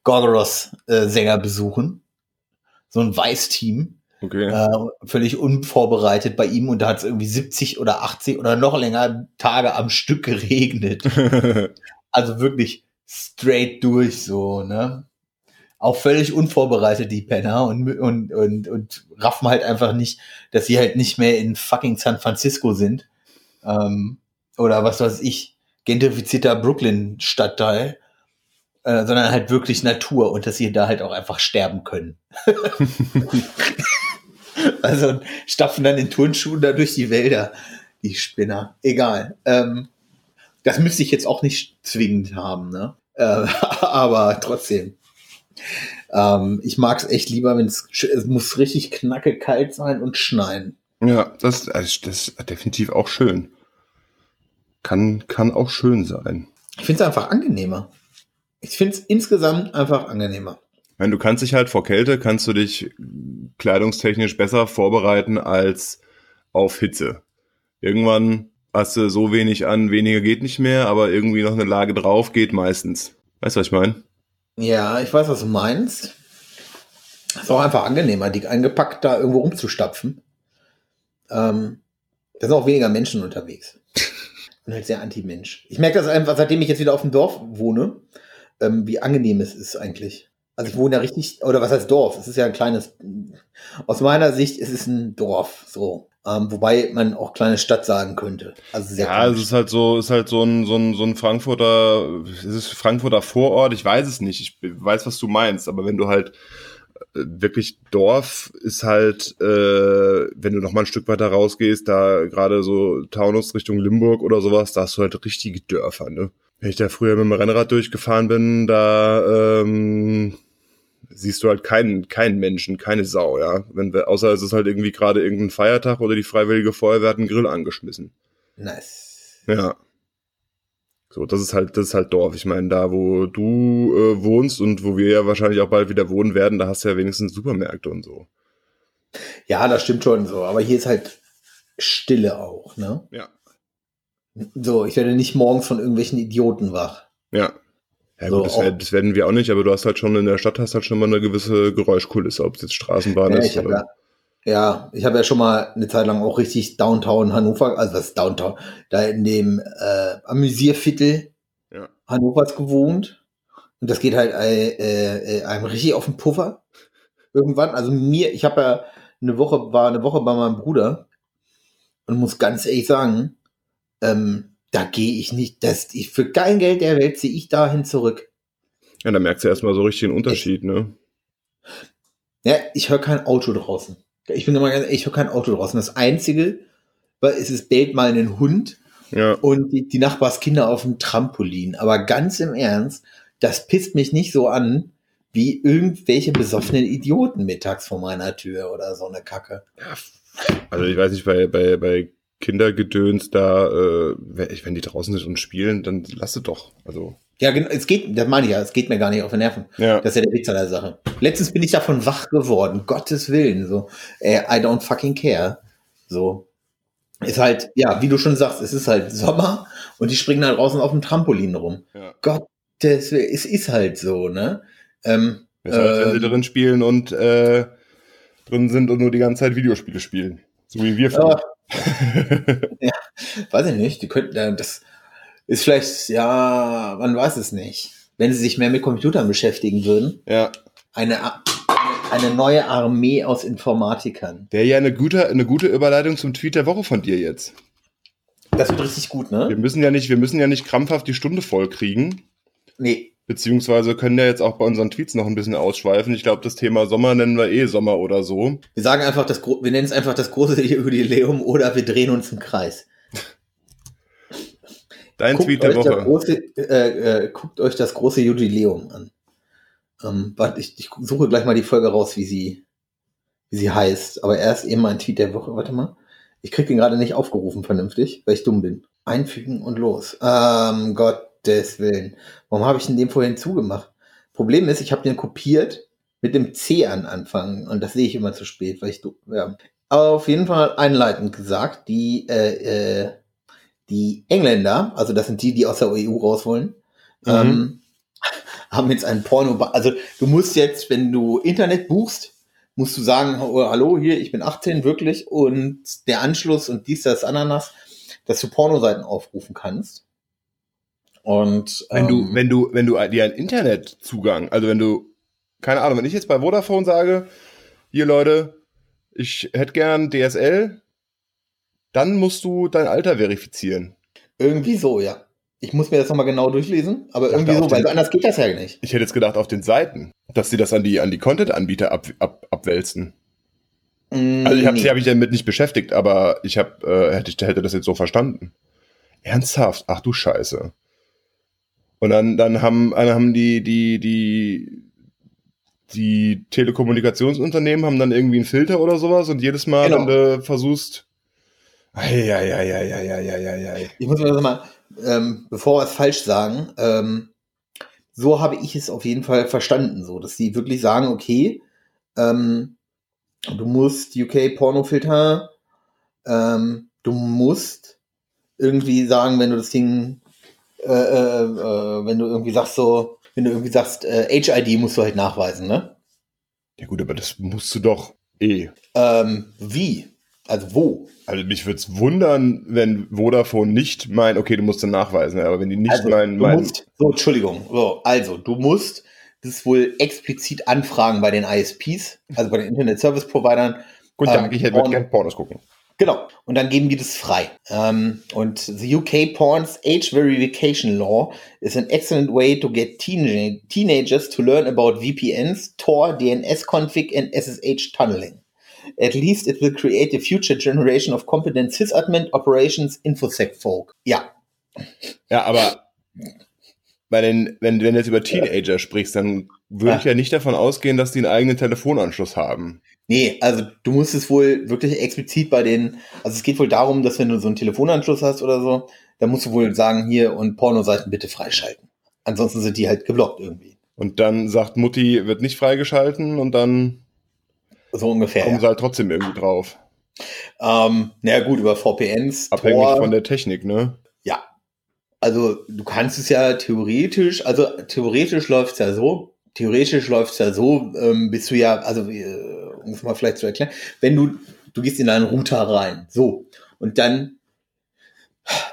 Gorgoros-Sänger besuchen. So ein Weiß-Team, Okay. äh, völlig unvorbereitet bei ihm und da hat es irgendwie 70 oder 80 oder noch länger Tage am Stück geregnet. Also wirklich straight durch so, ne? Auch völlig unvorbereitet, die Penner, und, und, und, und raffen halt einfach nicht, dass sie halt nicht mehr in fucking San Francisco sind. Ähm, oder was weiß ich, gentrifizierter Brooklyn-Stadtteil, äh, sondern halt wirklich Natur und dass sie da halt auch einfach sterben können. also stapfen dann in Turnschuhen da durch die Wälder, die Spinner. Egal. Ähm, das müsste ich jetzt auch nicht zwingend haben, ne? Äh, aber trotzdem. Ähm, ich mag es echt lieber, wenn es muss richtig knacke kalt sein und schneien. ja, das, also das ist definitiv auch schön. Kann, kann auch schön sein. Ich finde es einfach angenehmer. Ich finde es insgesamt einfach angenehmer. Meine, du kannst dich halt vor Kälte, kannst du dich kleidungstechnisch besser vorbereiten als auf Hitze. Irgendwann hast du so wenig an, weniger geht nicht mehr, aber irgendwie noch eine Lage drauf geht meistens. Weißt du, was ich meine? Ja, ich weiß, was du meinst. Ist auch einfach angenehmer, dick eingepackt da irgendwo rumzustapfen. Ähm, da sind auch weniger Menschen unterwegs. Bin halt sehr anti-Mensch. Ich merke das einfach, seitdem ich jetzt wieder auf dem Dorf wohne, ähm, wie angenehm es ist eigentlich. Also ich wohne ja richtig, oder was heißt Dorf? Es ist ja ein kleines, aus meiner Sicht ist es ein Dorf, so. Ähm, wobei man auch kleine Stadt sagen könnte. Also sehr ja, es ist halt so, ist halt so ein, so ein, so ein Frankfurter, es ist Frankfurter Vorort, ich weiß es nicht, ich weiß, was du meinst, aber wenn du halt äh, wirklich Dorf ist halt, äh, wenn du noch mal ein Stück weiter rausgehst, da gerade so Taunus Richtung Limburg oder sowas, da hast du halt richtige Dörfer, ne? Wenn ich da früher mit dem Rennrad durchgefahren bin, da ähm, siehst du halt keinen, keinen Menschen, keine Sau, ja. Wenn wir, außer es ist halt irgendwie gerade irgendein Feiertag oder die Freiwillige Feuerwehr hat einen Grill angeschmissen. Nice. Ja. So, das ist halt, das ist halt Dorf. Ich meine, da, wo du äh, wohnst und wo wir ja wahrscheinlich auch bald wieder wohnen werden, da hast du ja wenigstens Supermärkte und so. Ja, das stimmt schon so. Aber hier ist halt Stille auch, ne? Ja. So, ich werde nicht morgens von irgendwelchen Idioten wach. Ja. Ja, So, gut, das, wär- das werden wir auch nicht, aber du hast halt schon in der Stadt hast halt schon mal eine gewisse Geräuschkulisse, ob es jetzt Straßenbahn Ja, ist oder. ja, ja, ich habe ja schon mal eine Zeit lang auch richtig Downtown Hannover, also ist Downtown, da in dem äh, Amüsierviertel Ja. Hannovers gewohnt. Und das geht halt äh, äh, äh, einem richtig auf den Puffer. Irgendwann. Also mir, ich habe ja eine Woche, war eine Woche bei meinem Bruder und muss ganz ehrlich sagen, ähm, da gehe ich nicht, das, ich, für kein Geld der Welt ziehe ich dahin zurück. Ja, da merkst du erstmal so richtig den Unterschied, ne? Ja, ich höre kein Auto draußen. Ich bin immer ganz ich höre kein Auto draußen. Das Einzige, weil es ist bellt mal einen Hund Ja. und die, die Nachbarskinder auf dem Trampolin. Aber ganz im Ernst, das pisst mich nicht so an, wie irgendwelche besoffenen Idioten mittags vor meiner Tür oder so eine Kacke. Also ich weiß nicht, bei, bei, bei Kindergedöns da, äh, wenn die draußen sind und spielen, dann lass es doch. Also. Ja, genau, es geht, das meine ich ja, es geht mir gar nicht auf den Nerven. Ja. Das ist ja der Witz an der Sache. Letztens bin ich davon wach geworden, Gottes Willen, so, äh, I don't fucking care. So. Ist halt, ja, wie du schon sagst, es ist halt Sommer und die springen da draußen auf dem Trampolin rum. ja. Gottes Willen, es ist halt so, ne? Ähm, Besser als wenn sie ähm, drin spielen und äh, drin sind und nur die ganze Zeit Videospiele spielen. So wie wir. Ja. weiß ich nicht, die könnten, das ist vielleicht, ja, man weiß es nicht. Wenn sie sich mehr mit Computern beschäftigen würden, ja. eine, eine neue Armee aus Informatikern. Wäre ja eine gute, eine gute Überleitung zum Tweet der Woche von dir jetzt. Das wird richtig gut, Wir ne? müssen ja nicht, wir müssen ja nicht krampfhaft die Stunde voll kriegen. Nee, Beziehungsweise können ja jetzt auch bei unseren Tweets noch ein bisschen ausschweifen. Ich glaube, das Thema Sommer nennen wir eh Sommer oder so. wir sagen einfach, das, wir nennen es einfach das große Jubiläum oder wir drehen uns im Kreis. Dein Guckt Tweet der Woche. große, äh, äh, guckt euch das große Jubiläum an. Ähm, warte, ich, ich suche gleich mal die Folge raus, wie sie, wie sie heißt. Aber erst eben mein Tweet der Woche. Warte mal. Ich krieg den gerade nicht aufgerufen vernünftig, weil ich dumm bin. Einfügen und los. Ähm, Gottes Willen. Warum habe ich denn den vorhin zugemacht? Problem ist, ich habe den kopiert mit dem C an Anfang und das sehe ich immer zu spät, weil ich du ja. Aber auf jeden Fall einleitend gesagt, die äh, äh, die Engländer, also das sind die, die aus der EU raus wollen, Mhm. ähm, haben jetzt ein Porno. Also du musst jetzt, wenn du Internet buchst, musst du sagen, oh, hallo, hier, ich bin 18 wirklich und der Anschluss und dies, das, Ananas, dass du Pornoseiten aufrufen kannst. Und Wenn du, ähm, wenn du, wenn du dir einen Internetzugang, also wenn du, keine Ahnung, wenn ich jetzt bei Vodafone sage, hier Leute, ich hätte gern DSL, dann musst du dein Alter verifizieren. irgendwie so, ja. Ich muss mir das nochmal genau durchlesen, aber irgendwie so, weil den- anders geht das ja nicht. Ich hätte jetzt gedacht auf den Seiten, dass sie das an die, an die Content-Anbieter ab, ab, abwälzen. Also ich habe hab ich damit nicht beschäftigt, aber ich hab, äh, hätte, ich hätte das jetzt so verstanden. Ernsthaft? Ach du Scheiße. Und dann, dann haben, dann haben die, die, die, die Telekommunikationsunternehmen haben dann irgendwie einen Filter oder sowas und jedes Mal, Genau. wenn du versuchst, Eieieiei. Ich muss das mal, ähm, bevor wir es falsch sagen, ähm, so habe ich es auf jeden Fall verstanden, so, dass die wirklich sagen, okay, ähm, du musst UK Pornofilter, ähm, du musst irgendwie sagen, wenn du das Ding, äh, äh, äh, wenn du irgendwie sagst so, wenn du irgendwie sagst, äh, HID musst du halt nachweisen, ne? Ja gut, aber das musst du doch eh. Ähm, wie? Also wo? Also mich würde es wundern, wenn Vodafone nicht meint, okay, du musst dann nachweisen, aber wenn die nicht Also, meinen, du meinen musst, so, Entschuldigung, so, also, du musst das wohl explizit anfragen bei den ISPs, also bei den Internet Service Providern. guten Tag, ähm, ich und- gerne Pornos gucken. Genau. Und dann geben die das frei. Ähm, und the UK Porn's Age Verification Law is an excellent way to get teen teenagers to learn about VPNs, Tor, DNS config and SSH tunneling. At least it will create a future generation of competent sysadmin operations infosec folk. Ja, Ja, aber bei den, wenn, wenn du jetzt über Teenager sprichst, dann würde Ja. ich ja nicht davon ausgehen, dass die einen eigenen Telefonanschluss haben. Nee, also du musst es wohl wirklich explizit bei den, also es geht wohl darum, dass wenn du so einen Telefonanschluss hast oder so, dann musst du wohl sagen, hier und Pornoseiten bitte freischalten. Ansonsten sind die halt geblockt irgendwie. Und dann sagt Mutti, wird nicht freigeschalten und dann So ungefähr. kommen Ja. sie halt trotzdem irgendwie drauf. Ähm, naja gut, über VPNs, Abhängig Tor, von der Technik, ne? ja. Also du kannst es ja theoretisch, also theoretisch läuft es ja so, theoretisch läuft es ja so, ähm, bist du ja, also äh, um es mal vielleicht zu erklären, wenn du, du gehst in einen Router rein, so, und dann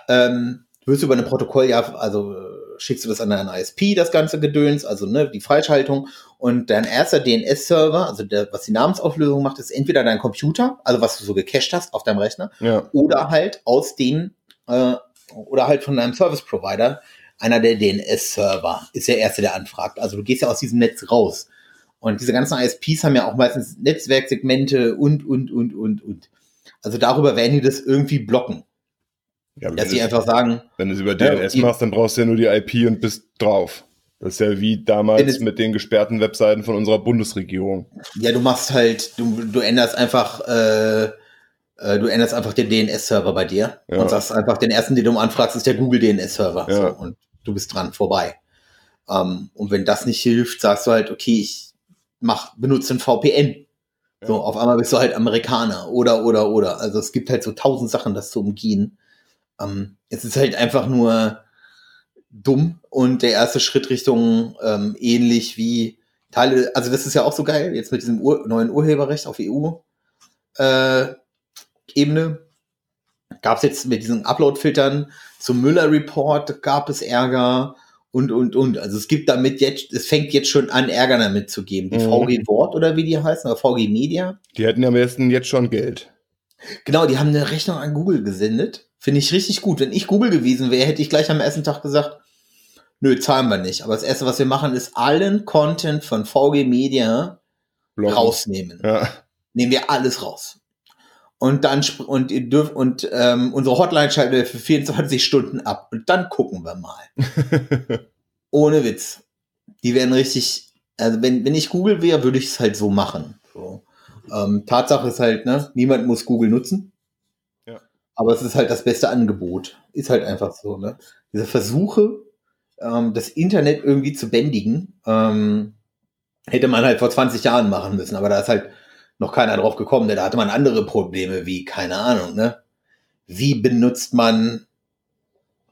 ähm, wirst du über eine Protokoll, ja, also äh, schickst du das an einen ISP, das ganze Gedöns, also ne, die Freischaltung und dein erster DNS-Server, also der, was die Namensauflösung macht, ist entweder dein Computer, also was du so gecached hast auf deinem Rechner, Ja. oder halt aus dem äh, oder halt von deinem Service Provider einer der DNS-Server ist der erste, der anfragt. Also du gehst ja aus diesem Netz raus. Und diese ganzen ISPs haben ja auch meistens Netzwerksegmente und, und, und, und, und. Also darüber werden die das irgendwie blocken. ja Dass sie einfach sagen, wenn du es über Ja, DNS die- machst, dann brauchst du ja nur die IP und bist drauf. Das ist ja wie damals mit den gesperrten Webseiten von unserer Bundesregierung. ja, du machst halt, du, du änderst einfach, äh, äh, du änderst einfach den DNS-Server bei dir Ja. und sagst einfach, den ersten, den du anfragst, ist der Google DNS-Server. Ja. So, und du bist dran, vorbei. Ähm, und wenn das nicht hilft, sagst du halt, okay, ich mach, benutze ein VPN. Ja. So, auf einmal bist du halt Amerikaner oder, oder, oder. Also es gibt halt so tausend Sachen, das zu umgehen. Ähm, es ist halt einfach nur dumm und der erste Schritt Richtung ähm, ähnlich wie Teile, also das ist ja auch so geil, jetzt mit diesem Ur neuen Urheberrecht auf EU-Ebene, gab es jetzt mit diesen Upload-Filtern zum Müller-Report, gab es Ärger und, und, und. Also es gibt damit jetzt, es fängt jetzt schon an, Ärger damit zu geben. Die Mhm. VG Wort oder wie die heißen, oder VG Media. Die hätten ja am besten jetzt schon Geld. Genau, die haben eine Rechnung an Google gesendet. Finde ich richtig gut. Wenn ich Google gewesen wäre, hätte ich gleich am ersten Tag gesagt, nö, zahlen wir nicht. Aber das erste, was wir machen, ist allen Content von VG Media Blocken. rausnehmen. Ja. Nehmen wir alles raus. Und dann und ihr dürft und ähm, unsere Hotline schalten wir für 24 Stunden ab. Und dann gucken wir mal. Ohne Witz. Die werden richtig, also wenn, wenn ich Google wäre, würde ich es halt so machen. So. Ähm, Tatsache ist halt, ne, niemand muss Google nutzen. Ja. Aber es ist halt das beste Angebot. Ist halt einfach so, ne? Diese Versuche, ähm, das Internet irgendwie zu bändigen, ähm, hätte man halt vor 20 Jahren machen müssen. Aber da ist halt noch keiner drauf gekommen. denn Da hatte man andere Probleme wie, keine Ahnung, ne? Wie benutzt man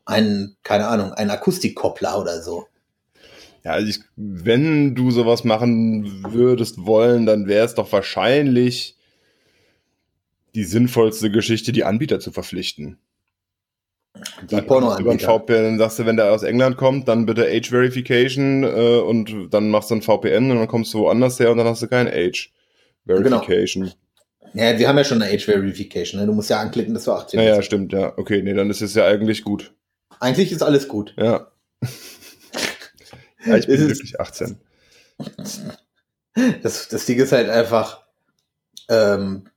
einen, keine Ahnung, einen Akustikkoppler oder so? Ja, also ich, wenn du sowas machen würdest wollen, dann wäre es doch wahrscheinlich die sinnvollste Geschichte, die Anbieter zu verpflichten. Die Dann porno Über VPN dann sagst du, wenn der aus England kommt, dann bitte Age Verification äh, und dann machst du ein VPN und dann kommst du woanders her und dann hast du kein Age Verification. Ja, wir haben ja schon eine Age Verification. Ne? Du musst ja anklicken, dass du 18 Ja, ja, bist. stimmt, ja. Okay, nee, dann ist es ja eigentlich gut. Eigentlich ist alles gut. Ja. ja, ich bin wirklich 18. Das, das Ding ist halt einfach, ähm,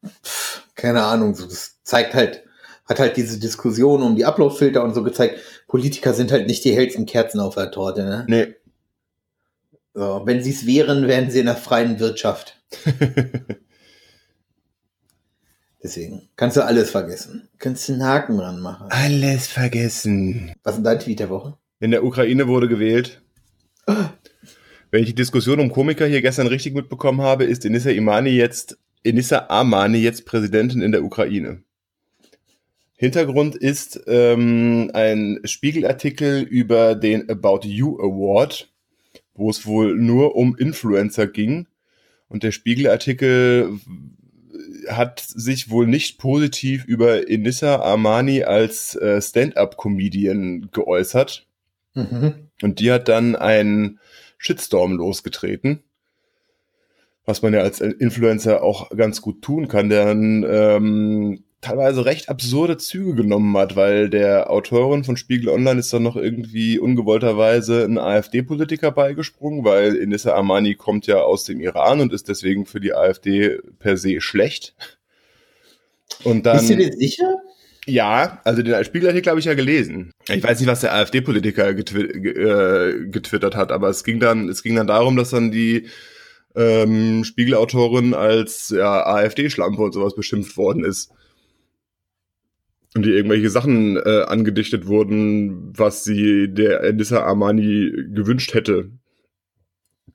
keine Ahnung, so, das zeigt halt, hat halt diese Diskussion um die Upload-Filter und so gezeigt, Politiker sind halt nicht die hellsten Kerzen auf der Torte. Ne? Nee. So, wenn sie es wären, wären sie in der freien Wirtschaft. Deswegen kannst du alles vergessen. Kannst du einen Haken dran machen. Alles vergessen. Was ist dein Tweet der Woche? In der Ukraine wurde gewählt. Wenn ich die Diskussion um Komiker hier gestern richtig mitbekommen habe, ist Enissa Imani jetzt, Enissa Amani jetzt Präsidentin in der Ukraine. Hintergrund ist ähm, ein Spiegelartikel über den About You Award, wo es wohl nur um Influencer ging. Und der Spiegelartikel hat sich wohl nicht positiv über Enissa Armani als äh, Stand-up-Comedian geäußert. Mhm. Und die hat dann einen Shitstorm losgetreten, was man ja als Influencer auch ganz gut tun kann, der dann ähm, teilweise recht absurde Züge genommen hat, weil der Autorin von Spiegel Online ist dann noch irgendwie ungewollterweise ein AfD-Politiker beigesprungen, weil Inissa Armani kommt ja aus dem Iran und ist deswegen für die AfD per se schlecht. Und dann, Bist du dir sicher? Ja, also den Spiegelartikel habe ich ja gelesen. Ich weiß nicht, was der AfD-Politiker getwi äh, getwittert hat, aber es ging dann, es ging dann darum, dass dann die ähm, Spiegelautorin als ja, AfD-Schlampe und sowas beschimpft worden ist und die irgendwelche Sachen äh, angedichtet wurden, was sie der Enissa Armani gewünscht hätte,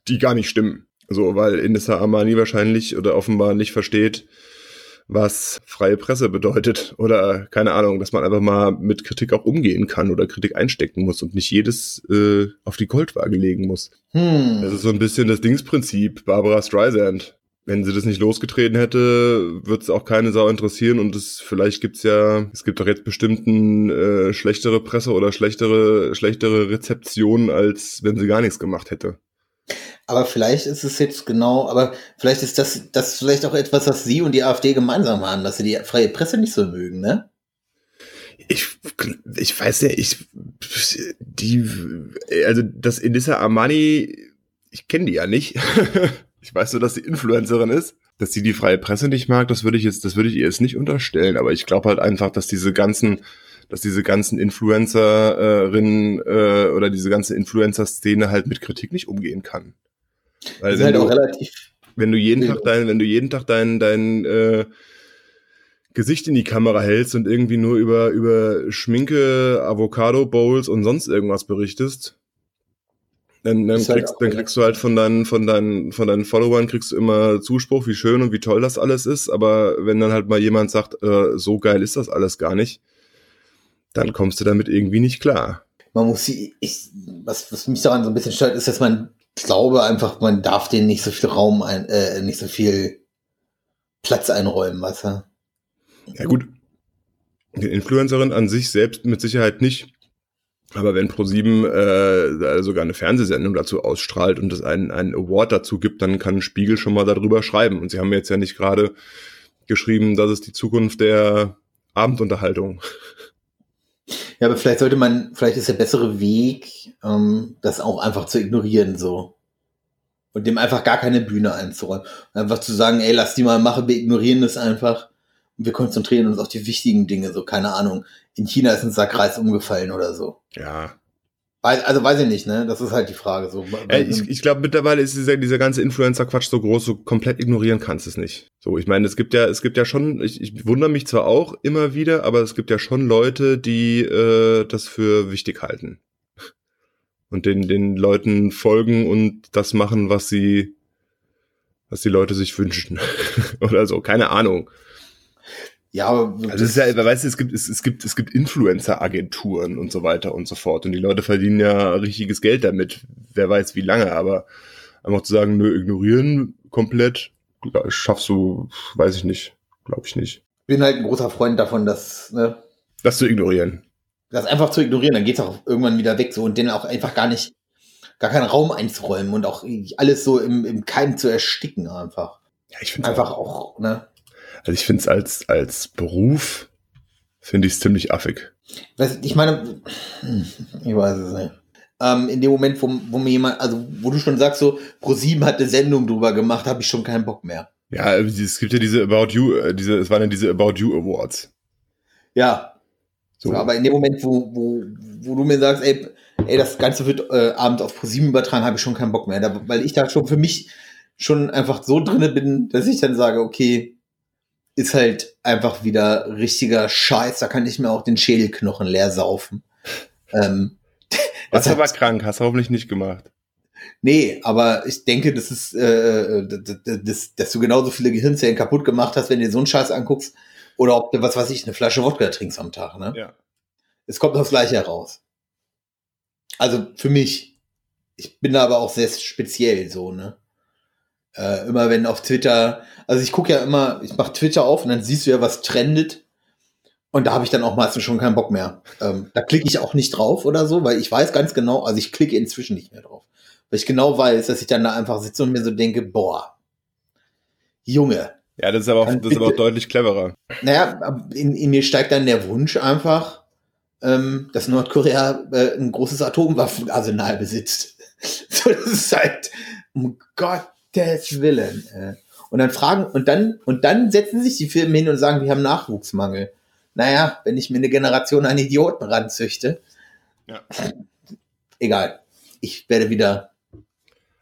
die gar nicht stimmen. So, weil Enissa Armani wahrscheinlich oder offenbar nicht versteht, was freie Presse bedeutet oder keine Ahnung, dass man einfach mal mit Kritik auch umgehen kann oder Kritik einstecken muss und nicht jedes äh, auf die Goldwaage legen muss. Hm. Das ist so ein bisschen das Dingsprinzip Barbara Streisand wenn sie das nicht losgetreten hätte, wird es auch keine Sau interessieren und es vielleicht gibt's ja, es gibt doch jetzt bestimmten äh, schlechtere Presse oder schlechtere schlechtere Rezeption als wenn sie gar nichts gemacht hätte. Aber vielleicht ist es jetzt genau, aber vielleicht ist das das vielleicht auch etwas, was Sie und die AfD gemeinsam haben, dass sie die freie Presse nicht so mögen, ne? Ich, ich weiß ja, ich, die, also das Elissa Armani, ich kenne die ja nicht. Ich weiß nur, dass sie Influencerin ist. Dass sie die freie Presse nicht mag, das würde ich jetzt, das würde ich ihr jetzt nicht unterstellen. Aber ich glaube halt einfach, dass diese ganzen, dass diese ganzen Influencerinnen äh, oder diese ganze Influencer-Szene halt mit Kritik nicht umgehen kann. Weil wenn, halt du, wenn du jeden Tag dein, wenn du jeden Tag dein, dein äh, Gesicht in die Kamera hältst und irgendwie nur über, über Schminke, Avocado Bowls und sonst irgendwas berichtest, dann, dann, halt kriegst, dann kriegst du halt von deinen, von deinen, von deinen Followern kriegst du immer Zuspruch, wie schön und wie toll das alles ist. Aber wenn dann halt mal jemand sagt, äh, so geil ist das alles gar nicht, dann kommst du damit irgendwie nicht klar. Man muss sie, ich, was, was mich daran so ein bisschen stört, ist, dass man glaube einfach, man darf denen nicht so viel Raum ein, äh, nicht so viel Platz einräumen, weißt du? Ja gut. Die Influencerin an sich selbst mit Sicherheit nicht. Aber wenn ProSieben äh, sogar eine Fernsehsendung dazu ausstrahlt und es einen, einen Award dazu gibt, dann kann Spiegel schon mal darüber schreiben. Und sie haben jetzt ja nicht gerade geschrieben, das ist die Zukunft der Abendunterhaltung. Ja, aber vielleicht sollte man, vielleicht ist der bessere Weg, ähm, das auch einfach zu ignorieren, so. Und dem einfach gar keine Bühne einzuräumen. Einfach zu sagen, ey, lass die mal machen, wir ignorieren das einfach. Wir konzentrieren uns auf die wichtigen Dinge, so, keine Ahnung in China ist ein Sack Reis umgefallen oder so. Ja. Also weiß ich nicht, ne? Das ist halt die Frage. So. Ja, ich ich glaube, mittlerweile ist dieser, dieser ganze Influencer-Quatsch so groß, so komplett ignorieren kannst es nicht. So, ich meine, es gibt ja, es gibt ja schon, ich, ich wundere mich zwar auch immer wieder, aber es gibt ja schon Leute, die äh, das für wichtig halten. Und den, den Leuten folgen und das machen, was sie, was die Leute sich wünschen. Oder so, keine Ahnung. Ja, aber also es ist ja, weißt du, es gibt, es, es gibt, es gibt Influencer-Agenturen und so weiter und so fort. Und die Leute verdienen ja richtiges Geld damit. Wer weiß wie lange, aber einfach zu sagen, nö, ignorieren komplett, schaffst du, weiß ich nicht. Glaube ich nicht. Bin halt ein großer Freund davon, dass, ne? Das zu ignorieren. Das einfach zu ignorieren, dann geht's auch irgendwann wieder weg, so und den auch einfach gar nicht, gar keinen Raum einzuräumen und auch alles so im, im Keim zu ersticken einfach. Ja, ich finde einfach auch, auch ne? Also ich finde es als, als Beruf, finde ich es ziemlich affig. Ich meine, ich weiß es nicht. Ähm, in dem Moment, wo, wo mir jemand, also wo du schon sagst, so ProSieben hat eine Sendung drüber gemacht, habe ich schon keinen Bock mehr. Ja, es gibt ja diese About You, äh, diese, es waren ja diese About You Awards. Ja. So. aber in dem Moment, wo, wo, wo du mir sagst, ey, ey, das Ganze wird äh, Abend auf ProSieben übertragen, habe ich schon keinen Bock mehr. Da, weil ich da schon für mich schon einfach so drinne bin, dass ich dann sage, okay, ist halt einfach wieder richtiger Scheiß. Da kann ich mir auch den Schädelknochen leer saufen. Ähm, Warst aber krank, hast du hoffentlich nicht gemacht. Nee, aber ich denke, das ist, äh, das, dass du genauso viele Gehirnzellen kaputt gemacht hast, wenn du dir so einen Scheiß anguckst. Oder ob du, was weiß ich, eine Flasche Wodka trinkst am Tag, ne? Ja. Es kommt das Gleiche heraus. Also für mich. Ich bin da aber auch sehr speziell so, ne? Äh, immer wenn auf Twitter, also ich gucke ja immer, ich mache Twitter auf und dann siehst du ja, was trendet. Und da habe ich dann auch meistens schon keinen Bock mehr. Ähm, da klicke ich auch nicht drauf oder so, weil ich weiß ganz genau, also ich klicke inzwischen nicht mehr drauf. Weil ich genau weiß, dass ich dann da einfach sitze und mir so denke, boah, Junge. Ja, das ist aber auch, das ist aber auch deutlich cleverer. Naja, in, in mir steigt dann der Wunsch einfach, ähm, dass Nordkorea äh, ein großes Atomwaffenarsenal besitzt. so, das ist halt, um Gottes Willen. Äh. Und dann fragen, und dann, und dann setzen sich die Firmen hin und sagen, wir haben Nachwuchsmangel naja, wenn ich mir eine Generation an Idioten ranzüchte, ja. egal. Ich werde wieder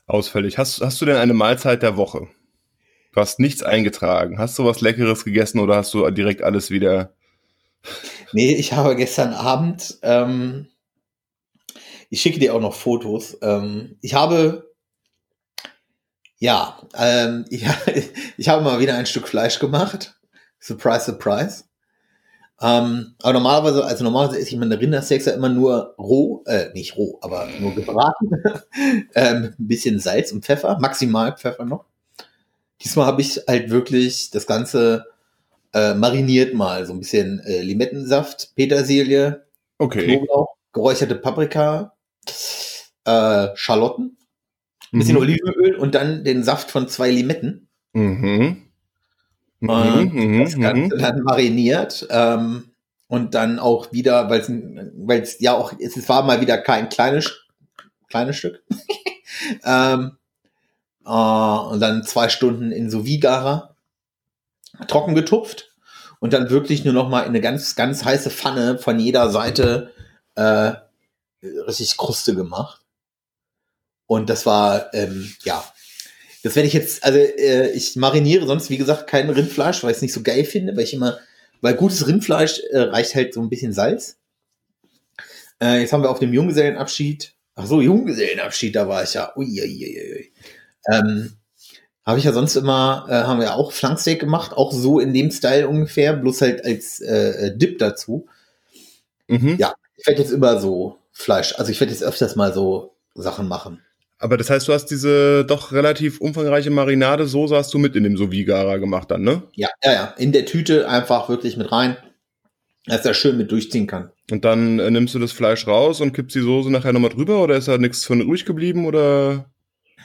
ausfällig. Hast, hast du denn eine Mahlzeit der Woche? Du hast nichts eingetragen. Hast du was Leckeres gegessen oder hast du direkt alles wieder? Nee, ich habe gestern Abend, ähm, ich schicke dir auch noch Fotos. Ähm, ich habe, ja, ähm, ich, ich habe mal wieder ein Stück Fleisch gemacht. Surprise, surprise. Ähm, aber normalerweise, also normalerweise esse ich meine Rindersteaks ja immer nur roh, äh, nicht roh, aber nur gebraten. ähm, ein bisschen Salz und Pfeffer, maximal Pfeffer noch. Diesmal habe ich halt wirklich das Ganze äh, mariniert mal. So ein bisschen äh, Limettensaft, Petersilie, okay. Knoblauch, geräucherte Paprika, äh, Schalotten, ein bisschen mhm. Olivenöl und dann den Saft von zwei Limetten. Mhm. Mhm, mhm, das Ganze mhm. dann mariniert und dann auch wieder, weil es ja auch, es war mal wieder kein kleines, kleines Stück. ähm, äh, und dann zwei Stunden in sous trocken getupft und dann wirklich nur noch mal in eine ganz, ganz heiße Pfanne von jeder Seite äh, richtig Kruste gemacht. Und das war, ähm, ja, das werde ich jetzt, also äh, ich mariniere sonst, wie gesagt, kein Rindfleisch, weil ich es nicht so geil finde, weil ich immer, weil gutes Rindfleisch äh, reicht halt so ein bisschen Salz. Äh, jetzt haben wir auf dem Junggesellenabschied, ach so, Junggesellenabschied, da war ich ja, ui, ui, ui, ui. Ähm, habe ich ja sonst immer, äh, haben wir auch Flanksteak gemacht, auch so in dem Style ungefähr, bloß halt als äh, äh Dip dazu. Mhm. Ja, ich werde jetzt immer so Fleisch, also ich werde jetzt öfters mal so Sachen machen. Aber das heißt, du hast diese doch relativ umfangreiche Marinadesoße hast du mit in dem sous gemacht dann, ne? Ja, ja, ja. In der Tüte einfach wirklich mit rein, dass er schön mit durchziehen kann. Und dann äh, nimmst du das Fleisch raus und kippst die Soße nachher nochmal drüber oder ist da nichts von ruhig geblieben oder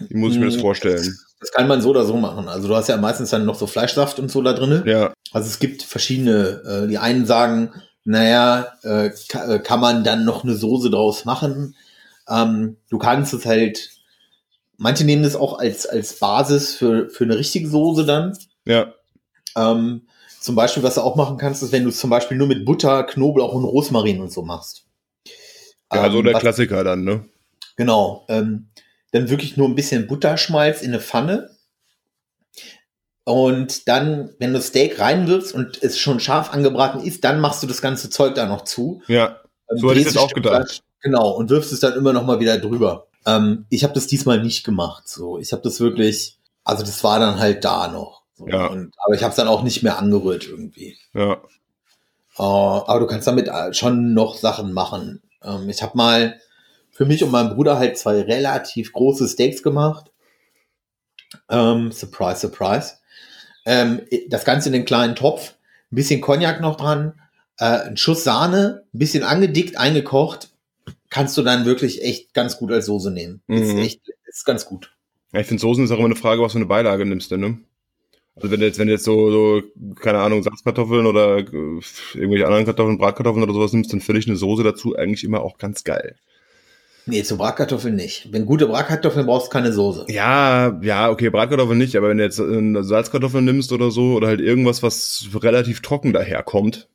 wie muss ich mir das hm, vorstellen? Das kann man so oder so machen. Also du hast ja meistens dann noch so Fleischsaft und so da drin. Ja. Also es gibt verschiedene, äh, die einen sagen, naja, äh, äh, kann man dann noch eine Soße draus machen. Ähm, du kannst es halt Manche nehmen das auch als, als Basis für, für eine richtige Soße dann. Ja. Ähm, zum Beispiel, was du auch machen kannst, ist, wenn du es zum Beispiel nur mit Butter, Knoblauch und Rosmarin und so machst. Ja, ähm, so der was, Klassiker dann, ne? Genau. Ähm, dann wirklich nur ein bisschen Butterschmalz in eine Pfanne. Und dann, wenn du Steak reinwirfst und es schon scharf angebraten ist, dann machst du das ganze Zeug da noch zu. Ja, so hätte ich es auch gedacht. Genau, und wirfst es dann immer noch mal wieder drüber. Ähm, ich habe das diesmal nicht gemacht. So, ich habe das wirklich, also das war dann halt da noch. So, ja. Und, aber ich habe es dann auch nicht mehr angerührt irgendwie. Ja. Uh, aber du kannst damit äh, schon noch Sachen machen. Ähm, ich habe mal für mich und meinen Bruder halt zwei relativ große Steaks gemacht. Ähm, surprise, surprise. Ähm, das Ganze in den kleinen Topf, ein bisschen Cognac noch dran, äh, ein Schuss Sahne, ein bisschen angedickt, eingekocht kannst du dann wirklich echt ganz gut als Soße nehmen. Mhm. Ist echt, ist ganz gut. Ja, ich finde Soßen ist auch immer eine Frage, was für eine Beilage nimmst du, ne? Also wenn du jetzt, wenn du jetzt so, so, keine Ahnung, Salzkartoffeln oder äh, irgendwelche anderen Kartoffeln, Bratkartoffeln oder sowas nimmst, dann finde ich eine Soße dazu eigentlich immer auch ganz geil. Nee, zu Bratkartoffeln nicht. Wenn gute Bratkartoffeln brauchst du keine Soße. Ja, ja, okay, Bratkartoffeln nicht, aber wenn du jetzt äh, Salzkartoffeln nimmst oder so, oder halt irgendwas, was relativ trocken daherkommt.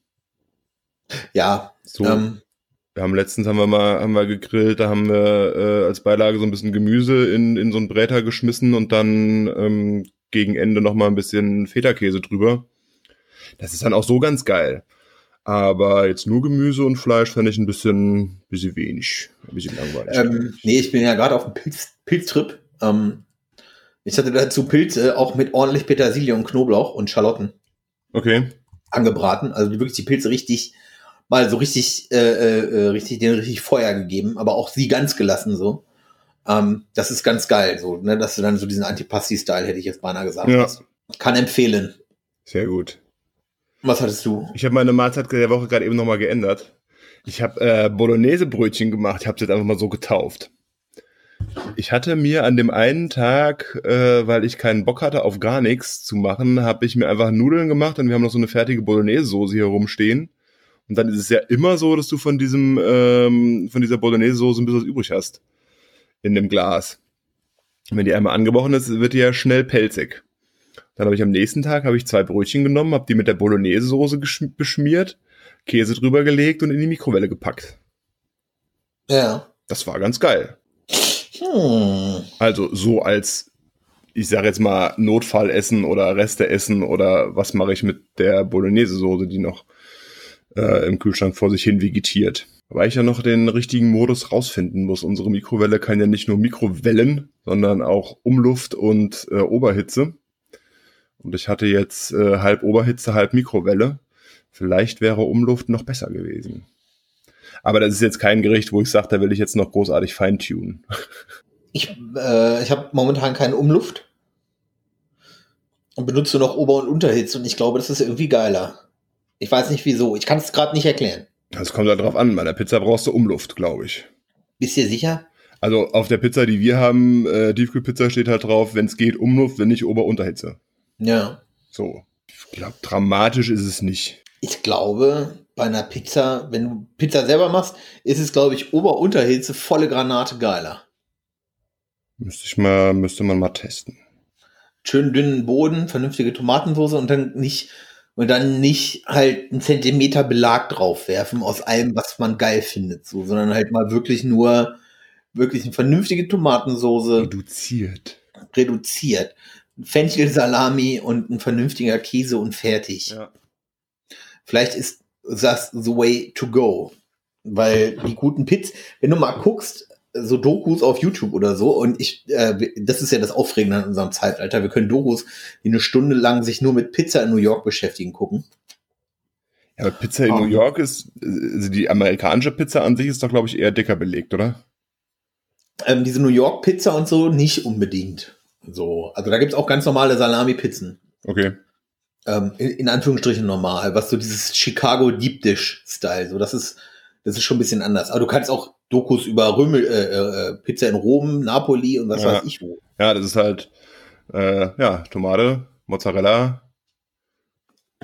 Ja, so. Ähm, wir haben letztens haben wir mal haben wir gegrillt, da haben wir äh, als Beilage so ein bisschen Gemüse in, in so einen Bräter geschmissen und dann ähm, gegen Ende noch mal ein bisschen Feta-Käse drüber. Das ist dann auch so ganz geil. Aber jetzt nur Gemüse und Fleisch fände ich ein bisschen, bisschen wenig, ein bisschen langweilig. Ähm, nee, ich bin ja gerade auf einem Pilz, Pilztrip. Ähm, ich hatte dazu Pilze auch mit ordentlich Petersilie und Knoblauch und Schalotten. Okay. Angebraten. Also wirklich die Pilze richtig mal so richtig, äh, äh, richtig, den richtig Feuer gegeben, aber auch sie ganz gelassen so. Ähm, das ist ganz geil, so, ne, dass du dann so diesen Antipasti-Style, hätte ich jetzt beinahe gesagt. Ja. hast. Kann empfehlen. Sehr gut. Was hattest du? Ich habe meine Mahlzeit der Woche gerade eben nochmal geändert. Ich habe äh, Bolognese-Brötchen gemacht. Ich habe es jetzt einfach mal so getauft. Ich hatte mir an dem einen Tag, äh, weil ich keinen Bock hatte, auf gar nichts zu machen, habe ich mir einfach Nudeln gemacht und wir haben noch so eine fertige Bolognese-Soße hier rumstehen. Und dann ist es ja immer so, dass du von diesem, ähm, von dieser Bolognese-Soße ein bisschen was übrig hast. In dem Glas. Und wenn die einmal angebrochen ist, wird die ja schnell pelzig. Dann habe ich am nächsten Tag habe ich zwei Brötchen genommen, habe die mit der Bolognese-Soße beschmiert, Käse drüber gelegt und in die Mikrowelle gepackt. Ja. Das war ganz geil. Hm. Also so als, ich sage jetzt mal, Notfallessen oder Reste essen oder was mache ich mit der Bolognese-Soße, die noch äh, im Kühlschrank vor sich hin vegetiert. Weil ich ja noch den richtigen Modus rausfinden muss. Unsere Mikrowelle kann ja nicht nur Mikrowellen, sondern auch Umluft und äh, Oberhitze. Und ich hatte jetzt äh, halb Oberhitze, halb Mikrowelle. Vielleicht wäre Umluft noch besser gewesen. Aber das ist jetzt kein Gericht, wo ich sage, da will ich jetzt noch großartig feintunen. Ich, äh, ich habe momentan keine Umluft und benutze noch Ober- und Unterhitze und ich glaube, das ist irgendwie geiler. Ich weiß nicht wieso. Ich kann es gerade nicht erklären. Das kommt halt drauf an. Bei der Pizza brauchst du Umluft, glaube ich. Bist du dir sicher? Also auf der Pizza, die wir haben, äh, Tiefkühlpizza steht halt drauf, wenn es geht, Umluft, wenn nicht Ober-Unterhitze. Ja. So. Ich glaube, dramatisch ist es nicht. Ich glaube, bei einer Pizza, wenn du Pizza selber machst, ist es, glaube ich, Ober-Unterhitze volle Granate geiler. Müsste ich mal, müsste man mal testen. Schön dünnen Boden, vernünftige Tomatensauce und dann nicht und dann nicht halt einen Zentimeter Belag draufwerfen aus allem, was man geil findet, so, sondern halt mal wirklich nur wirklich eine vernünftige Tomatensauce Reduziert. reduziert. Fenchel-Salami und ein vernünftiger Käse und fertig. Ja. Vielleicht ist das the way to go. Weil die guten Pits, wenn du mal guckst, so Dokus auf YouTube oder so, und ich, äh, das ist ja das Aufregende an unserem Zeitalter, wir können Dokus, die eine Stunde lang sich nur mit Pizza in New York beschäftigen, gucken. Ja, aber Pizza in Ah. New York ist, also die amerikanische Pizza an sich ist doch, glaube ich, eher dicker belegt, oder? Ähm, diese New York Pizza und so nicht unbedingt. So, also da gibt's auch ganz normale Salami-Pizzen. Okay. ähm, in, in Anführungsstrichen normal, was so dieses Chicago Deep Dish Style, so das ist das ist schon ein bisschen anders. Aber du kannst auch Dokus über Römel, äh, äh, Pizza in Rom, Napoli und was Ja. weiß ich wo. Ja, das ist halt, äh, ja, Tomate, Mozzarella,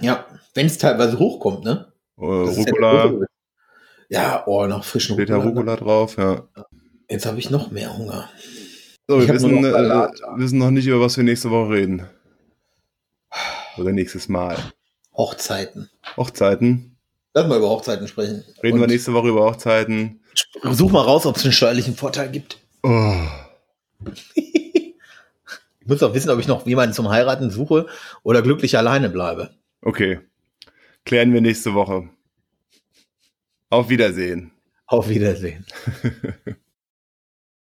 Ja, wenn es teilweise hochkommt, ne? äh, Rucola, Ja, oh, noch frischen steht da Rucola drauf, ja. Jetzt habe ich noch mehr Hunger. So, Ich wir wissen, noch äh, wissen noch nicht, über was wir nächste Woche reden. Oder nächstes Mal. Hochzeiten. Hochzeiten. Lass mal über Hochzeiten sprechen. Reden Und wir nächste Woche über Hochzeiten. Such mal raus, ob es einen steuerlichen Vorteil gibt. Oh. Ich muss auch wissen, ob ich noch jemanden zum Heiraten suche oder glücklich alleine bleibe. Okay. Klären wir nächste Woche. Auf Wiedersehen. Auf Wiedersehen.